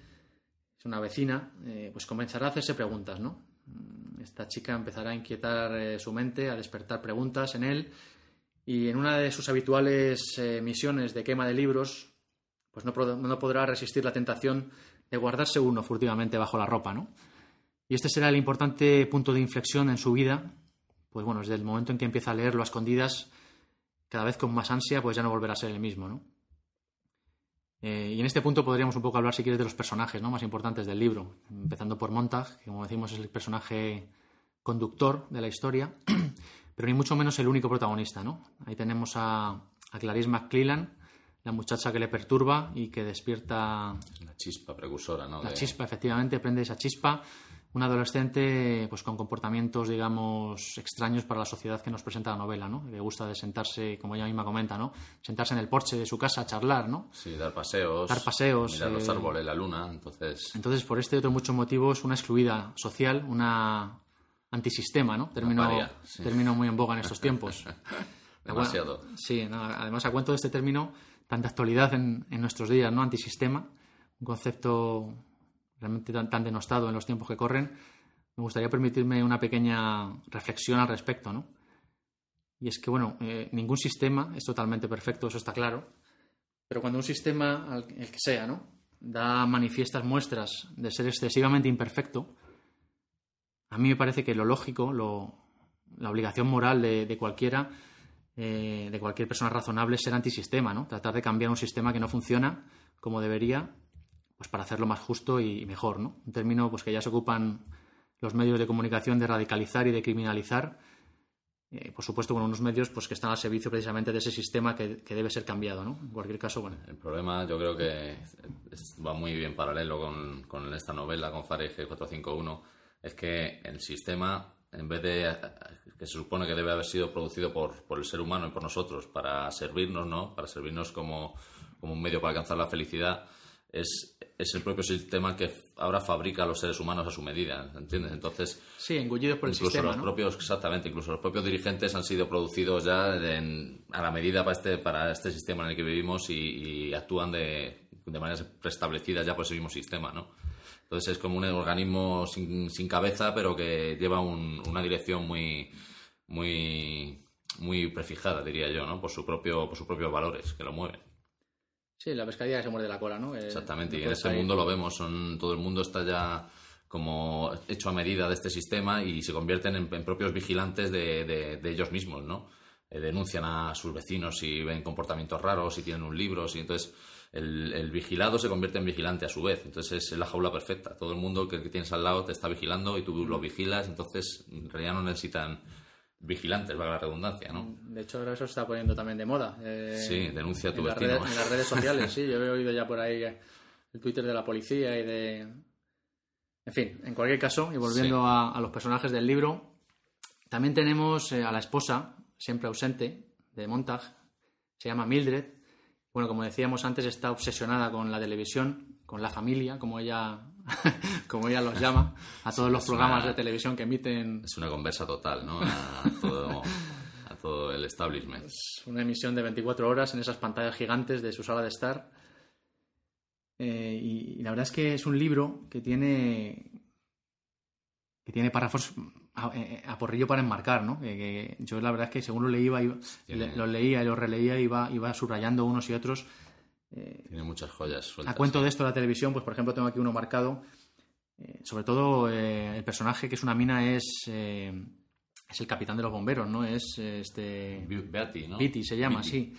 es una vecina, eh, pues comenzará a hacerse preguntas, ¿no? Mm, esta chica empezará a inquietar eh, su mente, a despertar preguntas en él, y en una de sus habituales eh, misiones de quema de libros, pues no, podrá resistir la tentación de guardarse uno furtivamente bajo la ropa, ¿no? Y este será el importante punto de inflexión en su vida, pues bueno, desde el momento en que empieza a leerlo a escondidas, cada vez con más ansia, pues ya no volverá a ser el mismo, ¿no? Eh, y en este punto podríamos un poco hablar, si quieres, de los personajes ¿no? más importantes del libro, empezando por Montag, que como decimos es el personaje conductor de la historia, [clears throat] pero ni mucho menos el único protagonista, ¿no? Ahí tenemos a, a Clarice McClellan, la muchacha que le perturba y que despierta... La chispa precursora, ¿no? La chispa, efectivamente, prende esa chispa. Un adolescente pues con comportamientos, digamos, extraños para la sociedad que nos presenta la novela, ¿no? Le gusta de sentarse, como ella misma comenta, ¿no? Sentarse en el porche de su casa a charlar, ¿no? Sí, dar paseos. Dar paseos. Mirar los eh, árboles, la luna, entonces... Entonces, por este y otros muchos motivos, una excluida social, una antisistema, ¿no? Término, término muy en boga en estos tiempos. [laughs] Demasiado. sí, además a cuento de este término tanta actualidad en, nuestros días, ¿no? Antisistema, un concepto realmente tan, denostado en los tiempos que corren. Me gustaría permitirme una pequeña reflexión al respecto, ¿no? Y es que, bueno, eh, ningún sistema es totalmente perfecto, eso está claro, pero cuando un sistema, el que sea, ¿no? da manifiestas muestras de ser excesivamente imperfecto, a mí me parece que lo lógico, la obligación moral de cualquiera eh, de cualquier persona razonable ser antisistema, ¿no? Tratar de cambiar un sistema que no funciona como debería, pues para hacerlo más justo y mejor, ¿no? Un término pues que ya se ocupan los medios de comunicación de radicalizar y de criminalizar, eh, por supuesto con unos medios pues que están al servicio precisamente de ese sistema que, debe ser cambiado, ¿no? En cualquier caso, bueno. El problema yo creo que va muy bien paralelo con, esta novela, con Fahrenheit 451, es que el sistema en vez de que se supone que debe haber sido producido por, el ser humano y por nosotros para servirnos, ¿no? Para servirnos como, un medio para alcanzar la felicidad, es, es el propio sistema que ahora fabrica a los seres humanos a su medida, ¿entiendes? Entonces, Sí, engullidos por el incluso sistema, los ¿no? propios, exactamente, incluso los propios dirigentes han sido producidos ya en- a la medida para este, para este sistema en el que vivimos y, y actúan de, de maneras preestablecidas ya por ese mismo sistema, ¿no? Entonces es como un organismo sin, sin cabeza, pero que lleva un- una dirección muy, muy, muy prefijada, diría yo, ¿no? Por su propio, por sus propios valores que lo mueven. Sí, la pescadilla que se muerde la cola, ¿no? Eh, Exactamente, no y en este mundo lo vemos, son, todo el mundo está ya como hecho a medida de este sistema y se convierten en, en propios vigilantes de, de- de ellos mismos, ¿no? Eh, denuncian a sus vecinos si ven comportamientos raros, si tienen un libro, si entonces el, el vigilado se convierte en vigilante a su vez, entonces es la jaula perfecta, todo el mundo que, que tienes al lado te está vigilando y tú lo vigilas, entonces en realidad no necesitan vigilantes, valga la redundancia, ¿no? De hecho, ahora eso se está poniendo también de moda. eh, Sí, denuncia a tu en las, vecino. redes, en las redes sociales, sí. Yo [laughs] he oído ya por ahí el Twitter de la policía y de... En fin, en cualquier caso, y volviendo Sí. a, a los personajes del libro, también tenemos eh, a la esposa, siempre ausente, de Montag, se llama Mildred. Bueno, como decíamos antes, está obsesionada con la televisión, con la familia, como ella, [laughs] como ella los llama, a todos los es programas una- de televisión que emiten Es una conversa total, ¿no? A todo, a todo el establishment. una emisión de 24 horas en esas pantallas gigantes de su sala de estar. Eh, y, y la verdad es que es un libro que tiene que tiene párrafos a, eh, a porrillo para enmarcar, ¿no? Que- que yo la verdad es que según lo leía, iba, le- lo leía y lo releía iba, iba subrayando unos y otros. Tiene muchas joyas sueltas. A cuento de esto la televisión, pues por ejemplo tengo aquí uno marcado. Eh, sobre todo eh, el personaje que es una mina es eh, es el capitán de los bomberos, ¿no? Es eh, este Be- Beatty, ¿no? Viti se llama, Beatty. sí.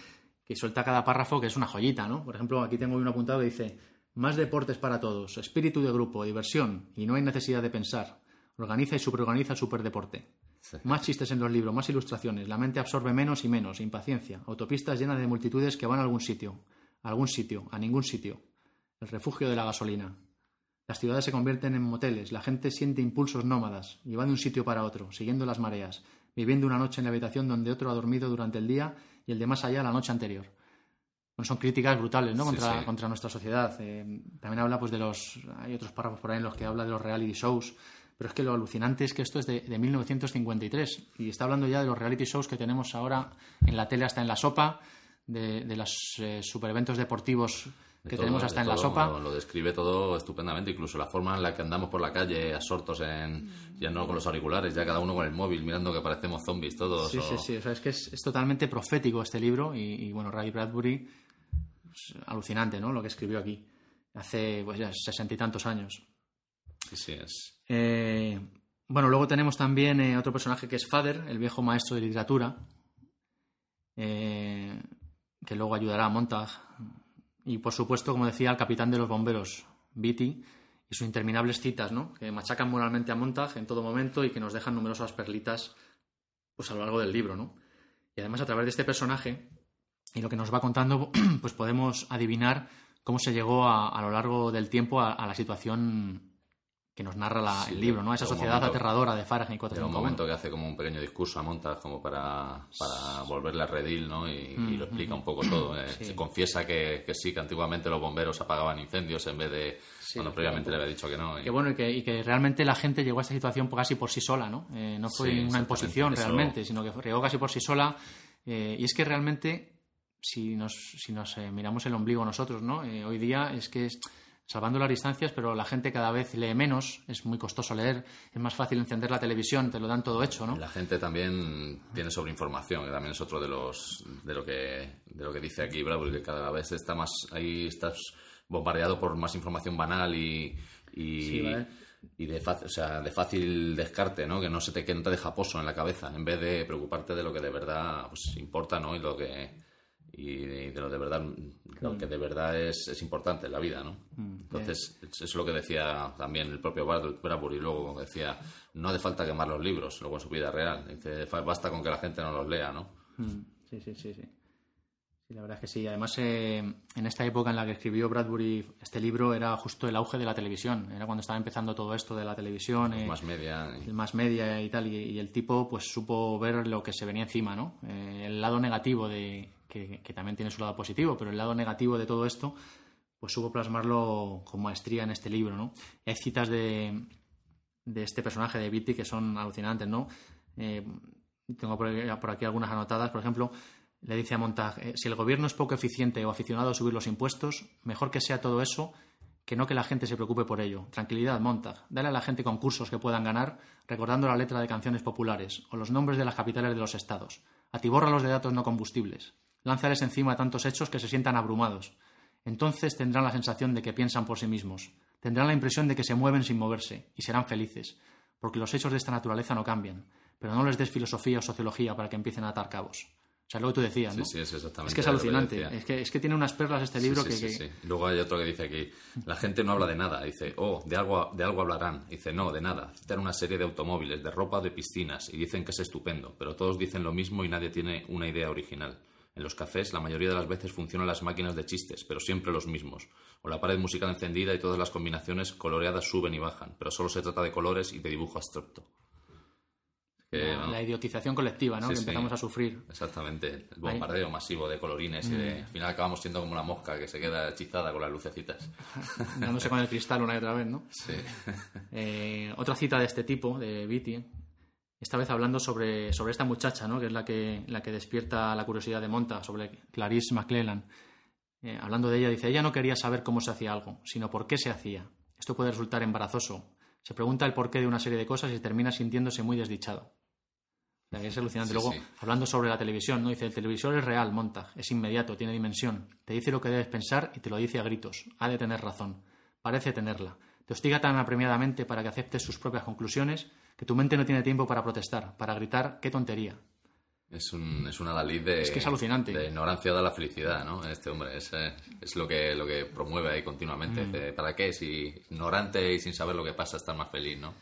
Que suelta cada párrafo que es una joyita, ¿no? Por ejemplo, aquí tengo uno apuntado que dice: Más deportes para todos, espíritu de grupo, diversión, y no hay necesidad de pensar. Organiza y superorganiza el superdeporte. Sí. Más chistes en los libros, más ilustraciones. La mente absorbe menos y menos, impaciencia. Autopistas llenas de multitudes que van a algún sitio. A algún sitio, a ningún sitio. El refugio de la gasolina. Las ciudades se convierten en moteles, la gente siente impulsos nómadas y va de un sitio para otro, siguiendo las mareas, viviendo una noche en la habitación donde otro ha dormido durante el día y el de más allá la noche anterior. Bueno, son críticas brutales ¿no? Sí, contra, sí. contra nuestra sociedad. Eh, también habla pues de los... Hay otros párrafos por ahí en los que habla de los reality shows, pero es que lo alucinante es que esto es de, de 1953 y está hablando ya de los reality shows que tenemos ahora en la tele hasta en la sopa, de, de los eh, supereventos deportivos De que todo, tenemos hasta en la sopa. Lo, lo describe todo estupendamente, incluso la forma en la que andamos por la calle absortos en. Ya no con los auriculares, ya cada uno con el móvil, mirando que parecemos zombies todos. Sí, o- sí, sí. O sea, es que es, es totalmente profético este libro y, y, bueno, Ray Bradbury, es alucinante, ¿no? Lo que escribió aquí hace pues ya sesenta y tantos años. Sí, sí, es. Eh, bueno, luego tenemos también eh, otro personaje que es Fader, el viejo maestro de literatura, eh, que luego ayudará a Montag. Y por supuesto, como decía, el capitán de los bomberos, Beatty, y sus interminables citas, ¿no? Que machacan moralmente a Montag en todo momento y que nos dejan numerosas perlitas pues, a lo largo del libro, ¿no? Y además, a través de este personaje y lo que nos va contando, [clears throat] pues podemos adivinar cómo se llegó a, a lo largo del tiempo a la situación que nos narra la- Sí, el libro, ¿no? Esa sociedad momento- aterradora de Fahrenheit Llega un 451. momento que hace como un pequeño discurso a Montag como para, para volverle a redil, ¿no? Y, y lo explica un poco todo. eh. Mm, Sí. Se confiesa que, que sí, que antiguamente los bomberos apagaban incendios en vez de Sí, cuando previamente le había dicho que no. y- Que bueno, y que, y que realmente la gente llegó a esta situación casi por sí sola, ¿no? Eh, no fue una imposición Eso- realmente, sino que llegó casi por sí sola. eh, y es que realmente, si nos, si nos miramos el ombligo nosotros, ¿no? Hoy día es que, es- salvando las distancias, pero la gente cada vez lee menos, es muy costoso leer, es más fácil encender la televisión, te lo dan todo hecho, ¿no? La gente también tiene sobreinformación, que también es otro de los de lo que de lo que dice aquí Bradbury, que cada vez está más ahí estás bombardeado por más información banal y y, Sí, vale. y de fácil, o sea, de fácil descarte, ¿no? Que no se te que no te deja pozo en la cabeza, en vez de preocuparte de lo que de verdad pues importa, ¿no? Y lo que y de lo de verdad lo que de verdad es, es importante en la vida, ¿no? Entonces, eso es lo que decía también el propio Brad- Bradbury luego, decía, no hace falta quemar los libros, luego en su vida real, dice, "Fa- basta con que la gente no los lea, ¿no? Mm, Sí, sí, sí, sí. Sí, la verdad es que sí. Además, eh, en esta época en la que escribió Bradbury este libro era justo el auge de la televisión. Era cuando estaba empezando todo esto de la televisión, eh, Más media, y- el más media y tal. Y, y el tipo pues supo ver lo que se venía encima, ¿no? Eh, el lado negativo de... Que, también tiene su lado positivo, pero el lado negativo de todo esto pues supo plasmarlo con maestría en este libro, ¿no? Hay citas de, de este personaje de Vitti que son alucinantes, ¿no? Eh, tengo por aquí, algunas anotadas, por ejemplo, le dice a Montag, eh, si el gobierno es poco eficiente o aficionado a subir los impuestos, mejor que sea todo eso que no que la gente se preocupe por ello. Tranquilidad, Montag. Dale a la gente concursos que puedan ganar, recordando la letra de canciones populares o los nombres de las capitales de los estados. Atibórralos de datos no combustibles. Lánzales encima tantos hechos que se sientan abrumados. Entonces tendrán la sensación de que piensan por sí mismos. Tendrán la impresión de que se mueven sin moverse y serán felices, porque los hechos de esta naturaleza no cambian. Pero no les des filosofía o sociología para que empiecen a atar cabos. O sea, lo que tú decías, ¿no? Sí, sí, es exactamente. Es que es alucinante. Es que, es que tiene unas perlas este libro sí, que, sí, que- sí. Luego hay otro que dice aquí, la gente no habla de nada. Dice, oh, de algo, de algo hablarán. Dice, no, de nada. Citan una serie de automóviles, de ropa, de piscinas, y dicen que es estupendo, pero todos dicen lo mismo y nadie tiene una idea original. En los cafés, la mayoría de las veces funcionan las máquinas de chistes, pero siempre los mismos. O la pared musical encendida y todas las combinaciones coloreadas suben y bajan, pero solo se trata de colores y de dibujo abstracto. La, idiotización colectiva, ¿no? Sí, que sí. empezamos a sufrir. Exactamente, el bombardeo masivo de colorines y de... Al final acabamos siendo como una mosca que se queda hechizada con las lucecitas. [laughs] dándose con el cristal una y otra vez, ¿no? Sí. Eh, otra cita de este tipo, de Beatty, esta vez hablando sobre, sobre esta muchacha, ¿no? que es la que, la que despierta la curiosidad de Monta, sobre Clarice McClellan. Eh, hablando de ella, dice, ella no quería saber cómo se hacía algo, sino por qué se hacía. Esto puede resultar embarazoso. Se pregunta el porqué de una serie de cosas y termina sintiéndose muy desdichado. O sea, que es alucinante. Sí, Luego, sí. hablando sobre la televisión, ¿no? dice, el televisor es real, Montag, es inmediato, tiene dimensión. Te dice lo que debes pensar y te lo dice a gritos. Ha de tener razón. Parece tenerla. Te hostiga tan apremiadamente para que aceptes sus propias conclusiones que tu mente no tiene tiempo para protestar, para gritar, qué tontería. Es, un, es una Dalí de... Es que es alucinante. De ignorancia da la felicidad, ¿no? Este hombre es, es lo, que, lo que promueve ahí continuamente. Mm. ¿Para qué? Si ignorante y sin saber lo que pasa estás más feliz, ¿no?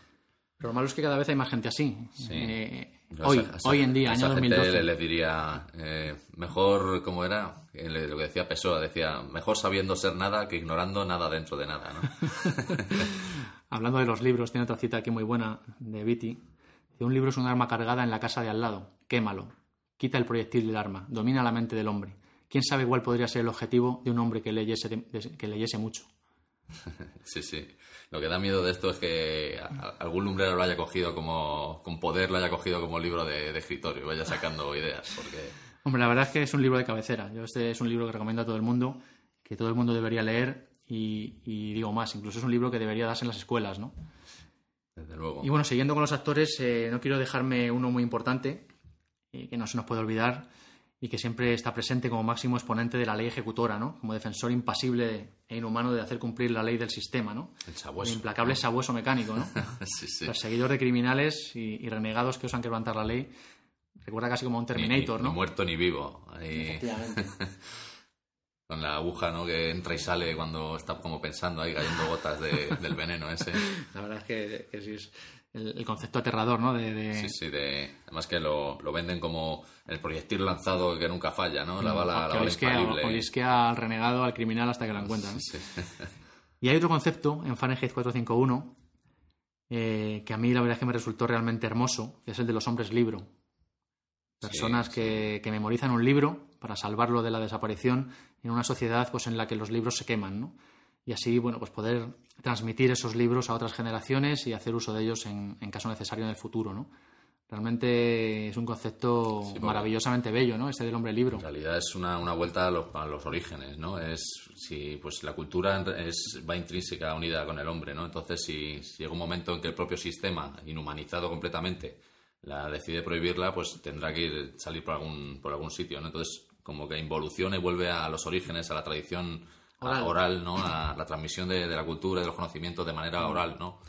Lo malo es que cada vez hay más gente así. Sí. Eh, hoy, esa- hoy en día, año esa gente 2012. le, le diría, eh, mejor, ¿cómo era? Eh, le- Lo que decía Pessoa, decía, mejor sabiendo ser nada que ignorando nada dentro de nada, ¿no? [laughs] Hablando de los libros, tiene otra cita aquí muy buena de Beatty. Dice, un libro es un arma cargada en la casa de al lado. Quémalo. Quita el proyectil del arma. Domina la mente del hombre. ¿Quién sabe cuál podría ser el objetivo de un hombre que leyese, de- que leyese mucho? [laughs] Sí, sí. Lo que da miedo de esto es que algún lumbrero lo haya cogido como, con poder, lo haya cogido como libro de, de escritorio, y vaya sacando ideas, porque... Hombre, la verdad es que es un libro de cabecera. Yo este es un libro que recomiendo a todo el mundo, que todo el mundo debería leer y, y digo más, incluso es un libro que debería darse en las escuelas, ¿no? Desde luego. Y bueno, siguiendo con los actores, eh, no quiero dejarme uno muy importante, eh, que no se nos puede olvidar y que siempre está presente como máximo exponente de la ley ejecutora, ¿no? Como defensor impasible e inhumano de hacer cumplir la ley del sistema, ¿no? El sabueso. Un implacable sabueso mecánico, ¿no? [laughs] sí, sí. Perseguidor de criminales y, y renegados que osan quebrantar la ley. Recuerda casi como a un Terminator, Ni- ni ¿no? muerto ni vivo. Ahí, Efectivamente. [laughs] con la aguja, ¿no? Que entra y sale cuando está como pensando ahí, cayendo gotas de- del veneno ese. La verdad es que, que sí es el, el concepto aterrador, ¿no? De, de- Sí, sí, de... Además que lo, lo venden como el proyectil lanzado que nunca falla, ¿no? La bala, la bala al renegado, al criminal hasta que lo encuentran. Sí, sí. Y hay otro concepto en Fahrenheit 451 eh, que a mí la verdad es que me resultó realmente hermoso, que es el de los hombres libro. Personas Sí, que, que memorizan un libro para salvarlo de la desaparición en una sociedad pues, en la que los libros se queman, ¿no? Y así, bueno, pues poder transmitir esos libros a otras generaciones y hacer uso de ellos en, en caso necesario en el futuro, ¿no? Realmente es un concepto porque- maravillosamente bello, ¿no? Este del hombre libro. En realidad es una, una vuelta a los, a los orígenes, ¿no? Es si pues la cultura es, va intrínseca unida con el hombre, ¿no? Entonces si, si llega un momento en que el propio sistema, inhumanizado completamente, la decide prohibirla, pues tendrá que ir, salir por algún, por algún sitio, ¿no? Entonces como que involuciona y vuelve a los orígenes, a la tradición Oral. oral, ¿no? A la transmisión de, de la cultura y de los conocimientos de manera oral, ¿no?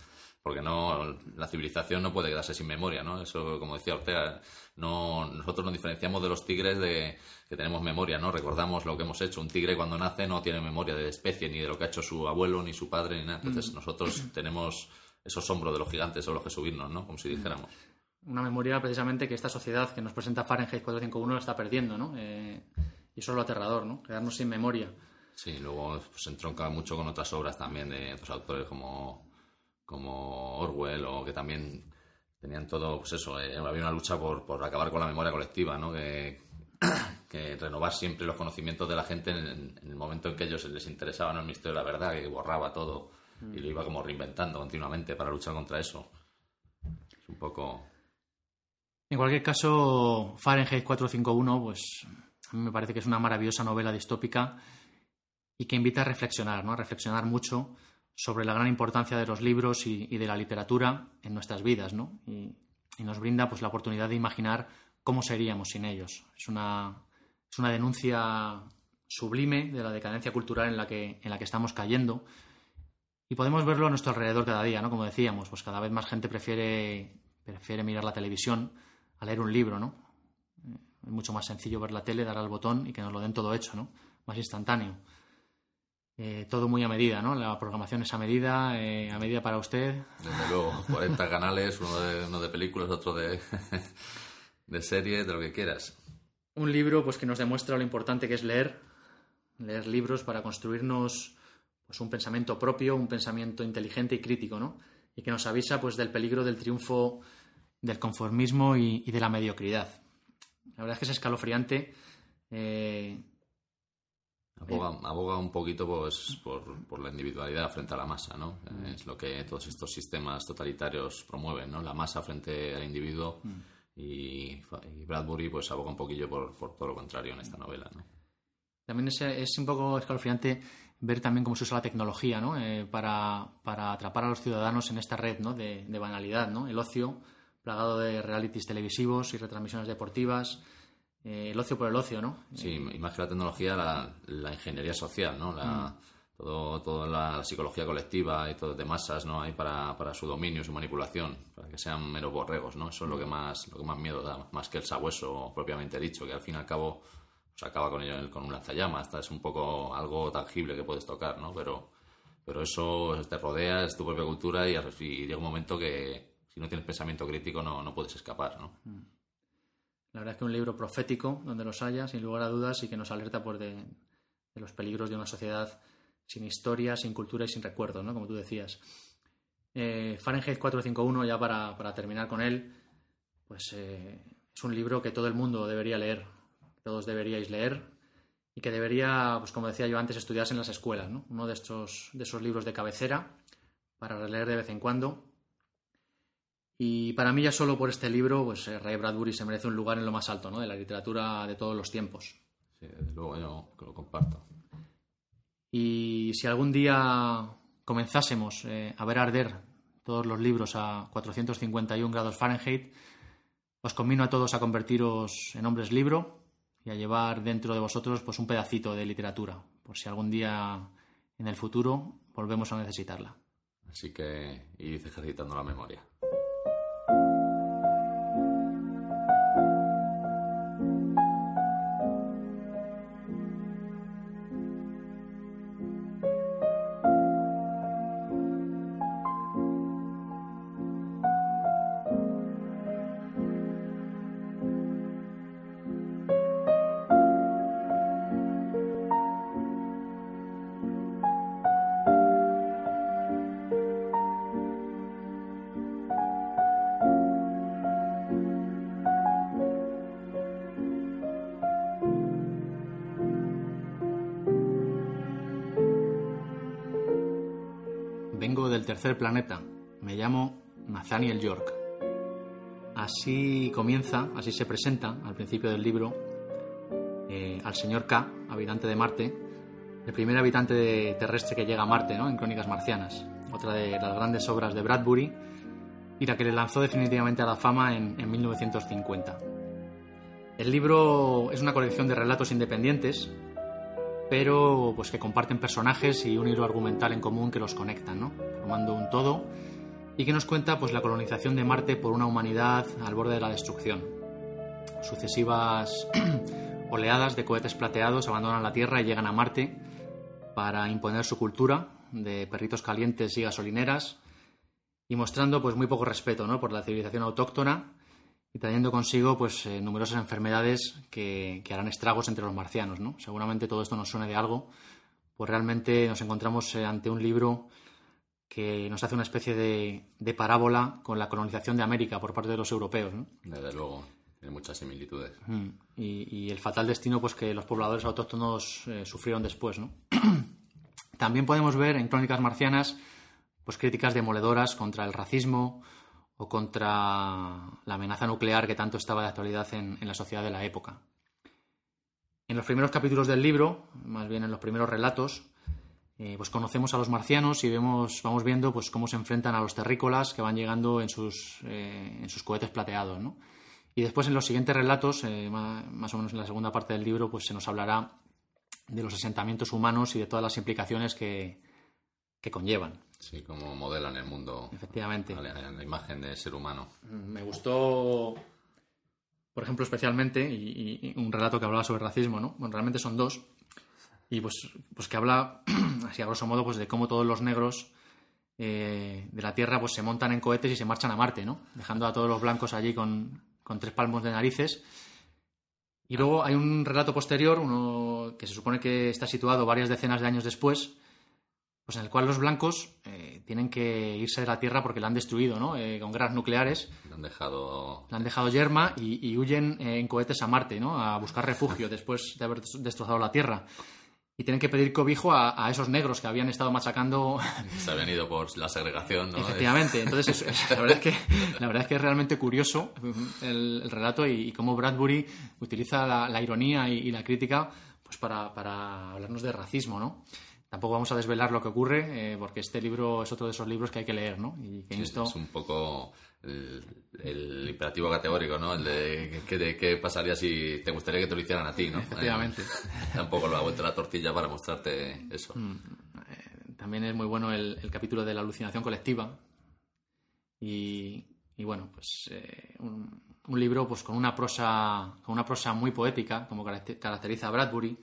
Porque no, la civilización no puede quedarse sin memoria, ¿no? Eso, como decía Ortega, no, nosotros nos diferenciamos de los tigres de que tenemos memoria, ¿no? Recordamos lo que hemos hecho. Un tigre cuando nace no tiene memoria de especie, ni de lo que ha hecho su abuelo, ni su padre, ni nada. Entonces nosotros tenemos esos hombros de los gigantes sobre los que subirnos, ¿no? Como si dijéramos. Una memoria precisamente que esta sociedad que nos presenta Fahrenheit 451 está perdiendo, ¿no? Eh, y eso es lo aterrador, ¿no? Quedarnos sin memoria. Sí, luego pues, se entronca mucho con otras obras también de otros autores como, como Orwell o que también tenían todo, pues eso, eh, había una lucha por, por acabar con la memoria colectiva, ¿no? Que, [coughs] que renovar siempre los conocimientos de la gente en, el momento en que ellos les interesaba el misterio de la verdad, que borraba todo y lo iba como reinventando continuamente para luchar contra eso. Es un poco... En cualquier caso, Fahrenheit 451, pues a mí me parece que es una maravillosa novela distópica y que invita a reflexionar, ¿no? A reflexionar mucho sobre la gran importancia de los libros y, de la literatura en nuestras vidas, ¿no? Y, y, nos brinda pues la oportunidad de imaginar cómo seríamos sin ellos. Es una, es una denuncia sublime de la decadencia cultural en la que, en la que estamos cayendo. Y podemos verlo a nuestro alrededor cada día, ¿no? Como decíamos, pues cada vez más gente prefiere, prefiere mirar la televisión a leer un libro, ¿no? Es mucho más sencillo ver la tele, dar al botón y que nos lo den todo hecho, ¿no? Más instantáneo. Eh, todo muy a medida, ¿no? La programación es a medida, eh, a medida para usted. Desde luego, 40 canales, uno de, uno de películas, otro de, [laughs] de series, de lo que quieras un libro pues, que nos demuestra lo importante que es leer, leer libros para construirnos pues, un pensamiento propio, un pensamiento inteligente y crítico, ¿no? Y que nos avisa pues, del peligro del triunfo del conformismo y, de la mediocridad. La verdad es que es escalofriante. Eh, aboga, un poquito pues, por, la individualidad frente a la masa, ¿no? Mm. Es lo que todos estos sistemas totalitarios promueven, ¿no? La masa frente al individuo. Mm y, Bradbury pues aboga un poquillo por, todo lo contrario en esta novela. ¿no? También es, es, un poco escalofriante ver también cómo se usa la tecnología ¿no? Eh, para, para, atrapar a los ciudadanos en esta red ¿no? de, de, banalidad, ¿no? el ocio plagado de realities televisivos y retransmisiones deportivas. Eh, el ocio por el ocio, ¿no? Sí, y más que la tecnología, la, la ingeniería social, ¿no? La, mm todo, toda la psicología colectiva y todo de masas no hay para, para, su dominio, su manipulación, para que sean meros borregos, ¿no? Eso es lo que más, lo que más miedo da, más que el sabueso propiamente dicho, que al fin y al cabo pues, acaba con ello con un lanzallamas, es un poco algo tangible que puedes tocar, ¿no? Pero, pero eso te rodea, es tu propia cultura y, llega un momento que si no tienes pensamiento crítico no, no puedes escapar, ¿no? Mm. La verdad es que un libro profético, donde los haya, sin lugar a dudas, y que nos alerta por de, los peligros de una sociedad sin historia, sin cultura y sin recuerdos, ¿no? Como tú decías. Eh, Fahrenheit 451, ya para, terminar con él, pues eh, es un libro que todo el mundo debería leer, todos deberíais leer y que debería, pues como decía yo antes, estudiarse en las escuelas, ¿no? Uno de estos de esos libros de cabecera para releer de vez en cuando. Y para mí ya solo por este libro, pues eh, Ray Bradbury se merece un lugar en lo más alto, ¿no? De la literatura de todos los tiempos. Sí, desde luego yo lo comparto. Y si algún día comenzásemos eh, a ver arder todos los libros a 451 grados Fahrenheit, os convino a todos a convertiros en hombres libro y a llevar dentro de vosotros pues un pedacito de literatura, por si algún día en el futuro volvemos a necesitarla. Así que id ejercitando la memoria. Tercer planeta. Me llamo Nathaniel York. Así comienza, así se presenta al principio del libro eh, al señor K, habitante de Marte, el primer habitante terrestre que llega a Marte ¿no? en Crónicas Marcianas, otra de las grandes obras de Bradbury y la que le lanzó definitivamente a la fama en, en 1950. El libro es una colección de relatos independientes pero pues que comparten personajes y un hilo argumental en común que los conectan, ¿no? Formando un todo y que nos cuenta pues la colonización de Marte por una humanidad al borde de la destrucción. Sucesivas [clears throat] oleadas de cohetes plateados abandonan la Tierra y llegan a Marte para imponer su cultura de perritos calientes y gasolineras y mostrando pues muy poco respeto ¿no? por la civilización autóctona y trayendo consigo pues eh, numerosas enfermedades que, harán estragos entre los marcianos. ¿no? Seguramente todo esto nos suene de algo, pues realmente nos encontramos eh, ante un libro que nos hace una especie de, parábola con la colonización de América por parte de los europeos. ¿no? Desde luego. tiene muchas similitudes. Mm. Y, y el fatal destino pues que los pobladores autóctonos eh, sufrieron después, ¿no? [clears throat] También podemos ver en Crónicas Marcianas pues críticas demoledoras contra el racismo o contra la amenaza nuclear que tanto estaba de actualidad en, en la sociedad de la época. En los primeros capítulos del libro, más bien en los primeros relatos, eh, pues conocemos a los marcianos y vemos, vamos viendo pues cómo se enfrentan a los terrícolas que van llegando en sus, eh, en sus cohetes plateados, ¿no? Y después en los siguientes relatos, eh, más o menos en la segunda parte del libro, pues se nos hablará de los asentamientos humanos y de todas las implicaciones que, que conllevan. Sí, como modelan el mundo Efectivamente. la, la imagen del ser humano. Me gustó, por ejemplo, especialmente, y un relato que hablaba sobre racismo, ¿no? Bueno, realmente son dos. Y pues, pues que habla, [clears throat] así a grosso modo, pues de cómo todos los negros eh, de la Tierra pues se montan en cohetes y se marchan a Marte, ¿no? Dejando a todos los blancos allí con, con tres palmos de narices. Y luego hay un relato posterior, uno que se supone que está situado varias decenas de años después, pues en el cual los blancos eh, tienen que irse de la Tierra porque la han destruido, ¿no? Eh, con guerras nucleares, Le han dejado la han dejado yerma y, y huyen eh, en cohetes a Marte, ¿no? A buscar refugio [laughs] después de haber des- destrozado la Tierra. Y tienen que pedir cobijo a, a esos negros que habían estado machacando [laughs] se habían ido por la segregación, ¿no? Efectivamente, [laughs] entonces es- es- la, verdad es que, la verdad es que es realmente curioso el, el relato y, y cómo Bradbury utiliza la, la ironía y, y la crítica pues para, para hablarnos de racismo, ¿no? Tampoco vamos a desvelar lo que ocurre, eh, porque este libro es otro de esos libros que hay que leer, ¿no? Y que Sí, insto- Es un poco el, el imperativo categórico, ¿no? El de qué, de qué pasaría si te gustaría que te lo hicieran a ti, ¿no? Efectivamente. Eh, [laughs] tampoco lo ha vuelto la tortilla para mostrarte eso. Mm. También es muy bueno el, el capítulo de la alucinación colectiva. Y, y bueno, pues eh, un, un libro pues con una prosa con una prosa muy poética, como caracte- caracteriza a Bradbury,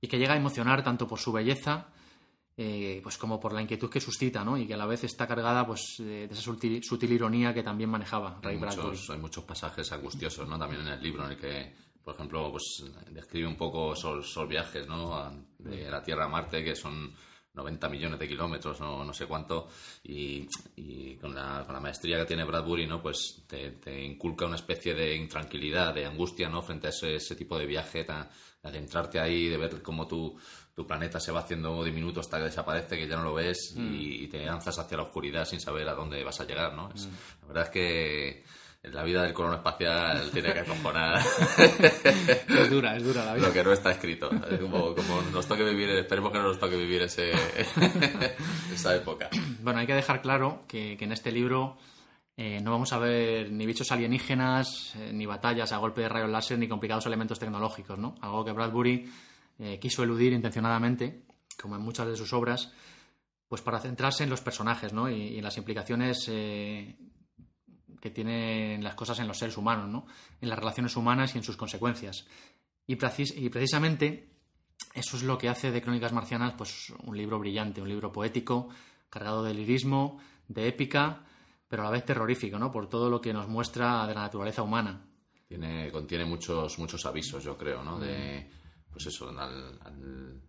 y que llega a emocionar tanto por su belleza eh, pues como por la inquietud que suscita, ¿no? Y que a la vez está cargada pues de, de esa sutil, sutil ironía que también manejaba Ray Hay Bradbury. muchos, hay muchos pasajes angustiosos, ¿no? También en el libro en el que, por ejemplo, pues describe un poco esos, esos viajes, ¿no? De la Tierra a Marte, que son 90 millones de kilómetros, no, no sé cuánto, y, y con, la, con la maestría que tiene Bradbury, ¿no? Pues te, te inculca una especie de intranquilidad, de angustia, ¿no? Frente a ese, ese tipo de viaje, tan- adentrarte ahí, de ver cómo tu, tu planeta se va haciendo diminuto hasta que desaparece, que ya no lo ves, y, y te lanzas hacia la oscuridad sin saber a dónde vas a llegar, ¿no? Es- La verdad es que la vida del colono espacial [laughs] tiene que acompañar Es dura, es dura la vida. lo que no está escrito. Es como, como nos toque vivir, esperemos que no nos toque vivir ese, [laughs] esa época. Bueno, hay que dejar claro que, que en este libro eh, no vamos a ver ni bichos alienígenas, eh, ni batallas a golpe de rayos láser, ni complicados elementos tecnológicos, ¿no? Algo que Bradbury eh, quiso eludir intencionadamente, como en muchas de sus obras, pues para centrarse en los personajes, ¿no? Y, en las implicaciones que tienen las cosas en los seres humanos, ¿no? En las relaciones humanas y en sus consecuencias. Y, precis- y precisamente eso es lo que hace de Crónicas Marcianas pues un libro brillante, un libro poético, cargado de lirismo, de épica, pero a la vez terrorífico, ¿no? Por todo lo que nos muestra de la naturaleza humana. Tiene, contiene muchos, muchos avisos, yo creo, ¿no? De, pues eso, al, al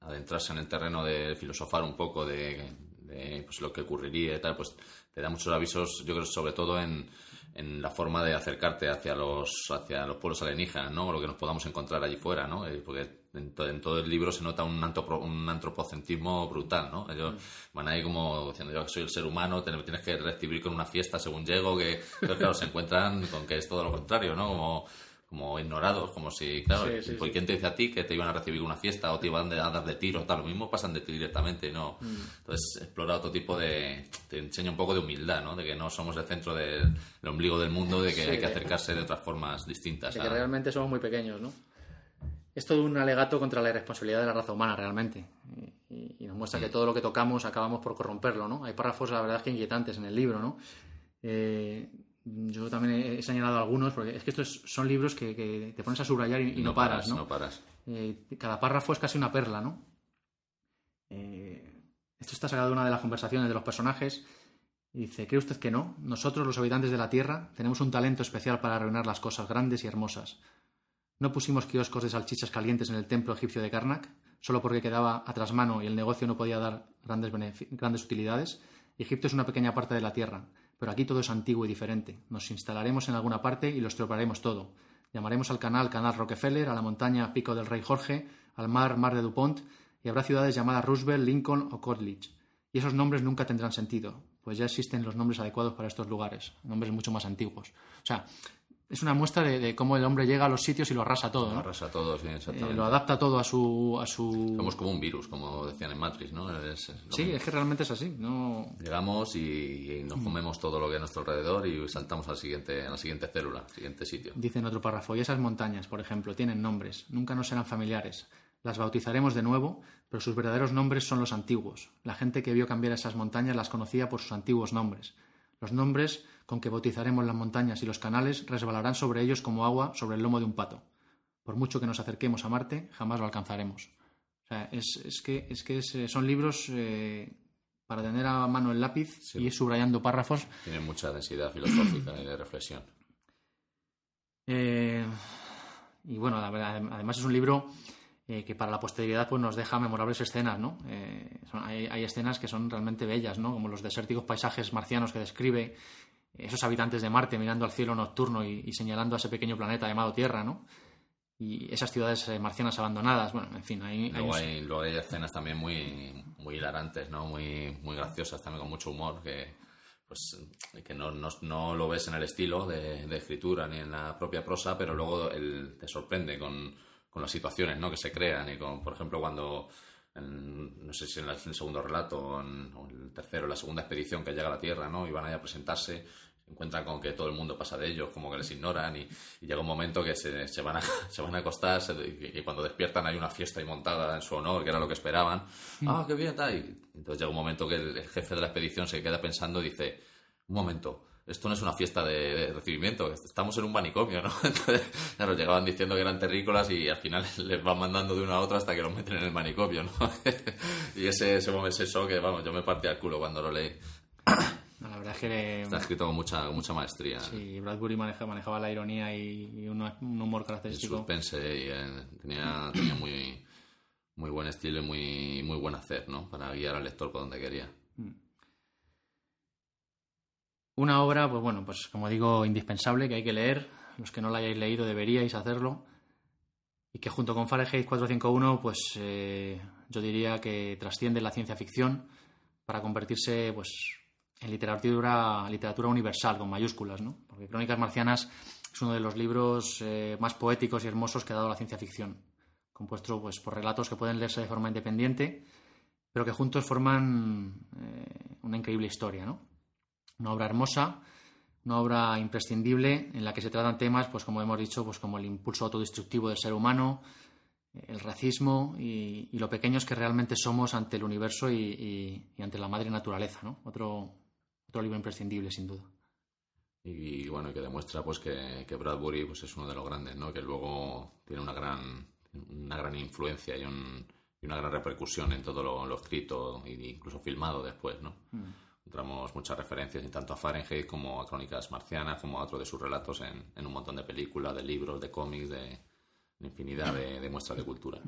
adentrarse en el terreno de filosofar un poco de, de, pues lo que ocurriría y tal, pues te da muchos avisos, yo creo, sobre todo en, en la forma de acercarte hacia los, hacia los pueblos alienígenas, ¿no? O lo que nos podamos encontrar allí fuera, ¿no? Eh, porque en, to- en todo el libro se nota un, antropro- un antropocentrismo brutal, ¿no? Ellos van ahí como diciendo, yo soy el ser humano, te- tienes que recibir con una fiesta según llego, que, pero claro, se encuentran con que es todo lo contrario, ¿no? Como, como ignorados, como si, claro, Sí, sí, ¿por sí. quién te dice a ti que te iban a recibir una fiesta o te iban a dar de tiro? Tal, lo mismo pasan de ti directamente, ¿no? Mm. Entonces, explora otro tipo de. Te enseña un poco de humildad, ¿no? De que no somos el centro del el ombligo del mundo, de que hay que acercarse de otras formas distintas. De a- que realmente somos muy pequeños, ¿no? Es todo un alegato contra la irresponsabilidad de la raza humana, realmente. Y, nos muestra que todo lo que tocamos acabamos por corromperlo, ¿no? Hay párrafos, la verdad, que inquietantes en el libro, ¿no? Eh, yo también he señalado algunos, porque es que estos son libros que, que te pones a subrayar y, y no, paras, ¿no? No paras. Eh, cada párrafo es casi una perla, ¿no? Eh, esto está sacado de una de las conversaciones de los personajes. Y dice, ¿cree usted que no? Nosotros, los habitantes de la Tierra, tenemos un talento especial para arruinar las cosas grandes y hermosas. ¿No pusimos kioscos de salchichas calientes en el templo egipcio de Karnak? Solo porque quedaba a trasmano y el negocio no podía dar grandes, grandes utilidades. Egipto es una pequeña parte de la Tierra, pero aquí todo es antiguo y diferente. Nos instalaremos en alguna parte y lo estropearemos todo. Llamaremos al canal Canal Rockefeller, a la montaña Pico del Rey Jorge, al mar Mar de Dupont, y habrá ciudades llamadas Roosevelt, Lincoln o Coolidge. Y esos nombres nunca tendrán sentido, pues ya existen los nombres adecuados para estos lugares, nombres mucho más antiguos. O sea, es una muestra de, cómo el hombre llega a los sitios y lo arrasa todo, ¿no? Arrasa todo, sí, exactamente. Eh, lo adapta todo a su, a su... Somos como un virus, como decían en Matrix, ¿no? sí, es que realmente es así, ¿no? Llegamos y, nos comemos todo lo que hay a nuestro alrededor y saltamos al siguiente, a la siguiente célula, al siguiente sitio. Dice en otro párrafo, y esas montañas, por ejemplo, tienen nombres, nunca nos serán familiares. Las bautizaremos de nuevo, pero sus verdaderos nombres son los antiguos. La gente que vio cambiar esas montañas las conocía por sus antiguos nombres. Los nombres con que bautizaremos las montañas y los canales resbalarán sobre ellos como agua sobre el lomo de un pato. Por mucho que nos acerquemos a Marte, jamás lo alcanzaremos. O sea, es, que, es que eh, son libros eh, para tener a mano el lápiz y ir subrayando párrafos. Tienen mucha densidad filosófica y de reflexión. Eh, y bueno, además es un libro que para la posteridad pues, nos deja memorables escenas, ¿no? hay, hay, escenas que son realmente bellas, ¿no? Como los desérticos paisajes marcianos que describe, esos habitantes de Marte mirando al cielo nocturno y, señalando a ese pequeño planeta llamado Tierra, ¿no? Y esas ciudades eh, marcianas abandonadas, bueno, en fin, hay... Luego hay, luego hay escenas también muy, muy hilarantes, ¿no? Muy, muy graciosas, también con mucho humor, que pues que no, no, lo ves en el estilo de, escritura ni en la propia prosa, pero luego el, te sorprende con, con, las situaciones ¿no? que se crean y con, por ejemplo, cuando, no sé si en, el segundo relato o en, el tercero, la segunda expedición que llega a la Tierra, ¿no? y van a presentarse encuentran con que todo el mundo pasa de ellos, como que les ignoran y, llega un momento que se, se, van, a, [laughs] se van a acostar y, cuando despiertan hay una fiesta y montada en su honor, que era lo que esperaban. Mm. Ah, qué bien, está. Y entonces llega un momento que el, jefe de la expedición se queda pensando y dice, un momento, esto no es una fiesta de, recibimiento, estamos en un manicomio, ¿no? [laughs] Entonces, claro, llegaban diciendo que eran terrícolas y al final [laughs] les van mandando de una a otra hasta que los meten en el manicomio, ¿no? [laughs] y ese, ese momento es eso que, vamos, yo me partí al culo cuando lo leí. La verdad es que... Está escrito con mucha, mucha maestría. Sí, Bradbury manejaba la ironía y, un, humor característico. El suspense y eh, tenía, tenía muy, muy buen estilo y muy, muy buen hacer, ¿no? Para guiar al lector por donde quería. Mm. Una obra, pues bueno, pues como digo, indispensable, que hay que leer. Los que no la hayáis leído deberíais hacerlo. Y que junto con Fahrenheit 451, pues eh, yo diría que trasciende la ciencia ficción para convertirse, pues, en literatura, literatura universal, con mayúsculas, ¿no? Porque Crónicas Marcianas es uno de los libros eh, más poéticos y hermosos que ha dado la ciencia ficción, compuesto pues, por relatos que pueden leerse de forma independiente, pero que juntos forman eh, una increíble historia, ¿no? Una obra hermosa, una obra imprescindible en la que se tratan temas, pues como hemos dicho, pues como el impulso autodestructivo del ser humano, el racismo y, lo pequeños que realmente somos ante el universo y, y ante la madre naturaleza, ¿no? Otro, otro libro imprescindible, sin duda. Y bueno, que demuestra pues que, Bradbury pues, es uno de los grandes, ¿no? Que luego tiene una gran, una gran influencia y, una gran repercusión en todo lo, escrito e incluso filmado después, ¿no? Mm. Encontramos muchas referencias tanto a Fahrenheit como a Crónicas Marcianas, como a otro de sus relatos en, un montón de películas, de libros, de cómics, de, infinidad de muestras de cultura.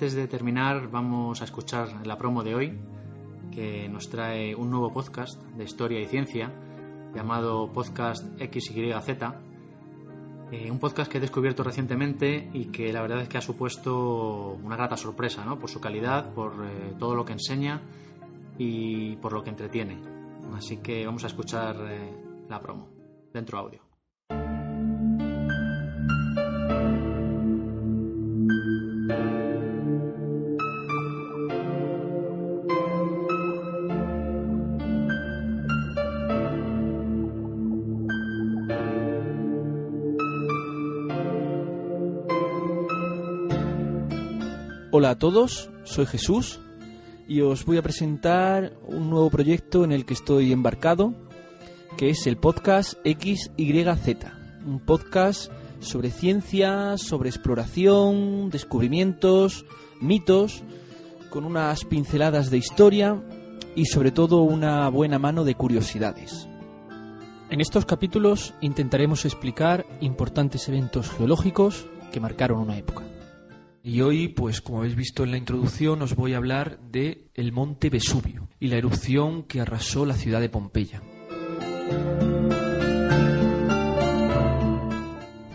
Antes de terminar vamos a escuchar la promo de hoy, que nos trae un nuevo podcast de historia y ciencia llamado Podcast XYZ. Eh, un podcast que he descubierto recientemente y que la verdad es que ha supuesto una grata sorpresa, ¿no? Por su calidad, por eh, todo lo que enseña y por lo que entretiene. Así que vamos a escuchar eh, la promo. Dentro audio. A todos, soy Jesús y os voy a presentar un nuevo proyecto en el que estoy embarcado, que es el podcast XYZ, un podcast sobre ciencia, sobre exploración, descubrimientos, mitos, con unas pinceladas de historia y sobre todo una buena mano de curiosidades. En estos capítulos intentaremos explicar importantes eventos geológicos que marcaron una época. Y hoy, pues como habéis visto en la introducción, os voy a hablar de el monte Vesubio y la erupción que arrasó la ciudad de Pompeya.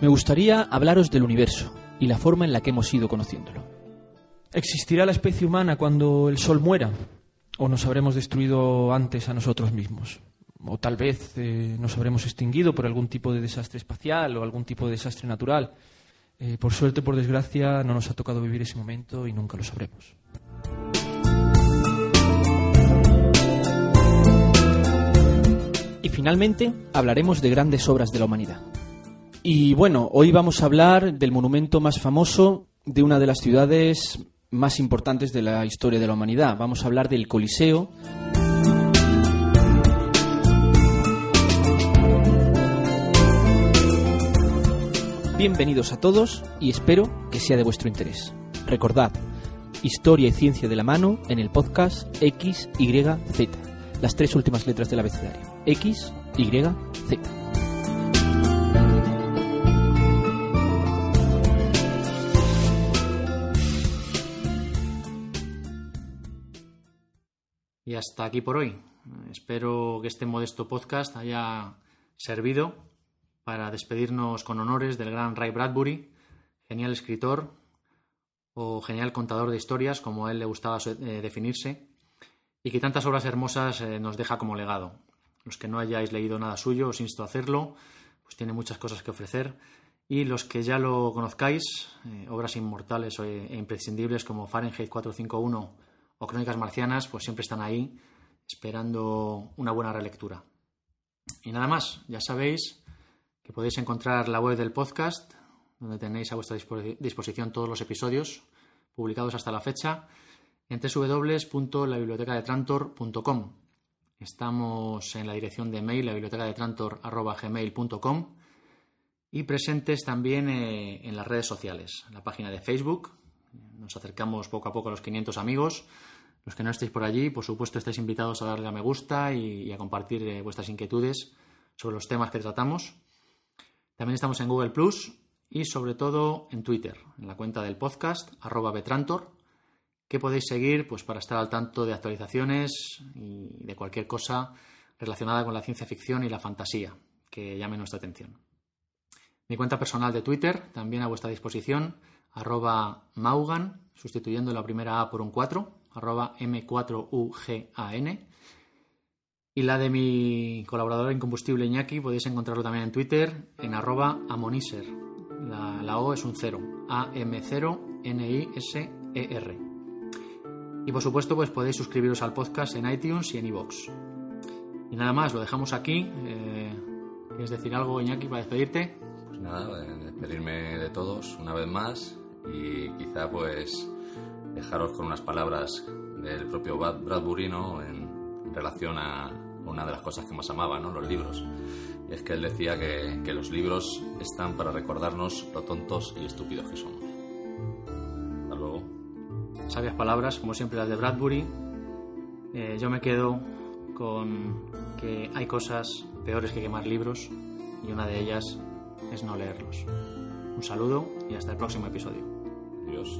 Me gustaría hablaros del universo y la forma en la que hemos ido conociéndolo. ¿Existirá la especie humana cuando el Sol muera? ¿O nos habremos destruido antes a nosotros mismos? o tal vez eh, nos habremos extinguido por algún tipo de desastre espacial o algún tipo de desastre natural. Eh, por suerte, por desgracia, no nos ha tocado vivir ese momento y nunca lo sabremos. Y finalmente hablaremos de grandes obras de la humanidad. Y bueno, hoy vamos a hablar del monumento más famoso de una de las ciudades más importantes de la historia de la humanidad. Vamos a hablar del Coliseo. Bienvenidos a todos y espero que sea de vuestro interés. Recordad, historia y ciencia de la mano en el podcast XYZ, las tres últimas letras del abecedario. XYZ. Y hasta aquí por hoy. Espero que este modesto podcast haya servido para despedirnos con honores del gran Ray Bradbury, genial escritor o genial contador de historias, como a él le gustaba eh, definirse, y que tantas obras hermosas eh, nos deja como legado. Los que no hayáis leído nada suyo, os insto a hacerlo, pues tiene muchas cosas que ofrecer. Y los que ya lo conozcáis, eh, obras inmortales e imprescindibles como Fahrenheit 451 o Crónicas Marcianas, pues siempre están ahí esperando una buena relectura. Y nada más, ya sabéis que podéis encontrar la web del podcast, donde tenéis a vuestra disposición todos los episodios publicados hasta la fecha, en www.labibliotecadetrantor.com. Estamos en la dirección de mail, la biblioteca de trantor.gmail.com y presentes también eh, en las redes sociales, en la página de Facebook. Nos acercamos poco a poco a los 500 amigos. Los que no estéis por allí, por supuesto, estáis invitados a darle a me gusta y, a compartir eh, vuestras inquietudes sobre los temas que tratamos. También estamos en Google Plus y sobre todo en Twitter, en la cuenta del podcast, arroba Betrantor, que podéis seguir pues, para estar al tanto de actualizaciones y de cualquier cosa relacionada con la ciencia ficción y la fantasía que llame nuestra atención. Mi cuenta personal de Twitter, también a vuestra disposición, arroba Maugan, sustituyendo la primera A por un 4, arroba M4UGAN. Y la de mi colaborador incombustible Iñaki podéis encontrarlo también en Twitter en arroba amoniser. La, O es un 0, A-M-0-N-I-S-E-R. Y por supuesto pues podéis suscribiros al podcast en iTunes y en iVoox. Y nada más, lo dejamos aquí. Eh, ¿Quieres decir algo, Iñaki, para despedirte? Pues nada, eh, despedirme de todos una vez más y quizá pues dejaros con unas palabras del propio Bradbury ¿no? en relación a, una de las cosas que más amaba, ¿no? Los libros. Y es que él decía que, que los libros están para recordarnos lo tontos y estúpidos que somos. Hasta luego. Sabias palabras, como siempre las de Bradbury. Eh, yo me quedo con que hay cosas peores que quemar libros y una de ellas es no leerlos. Un saludo y hasta el próximo episodio. Adiós.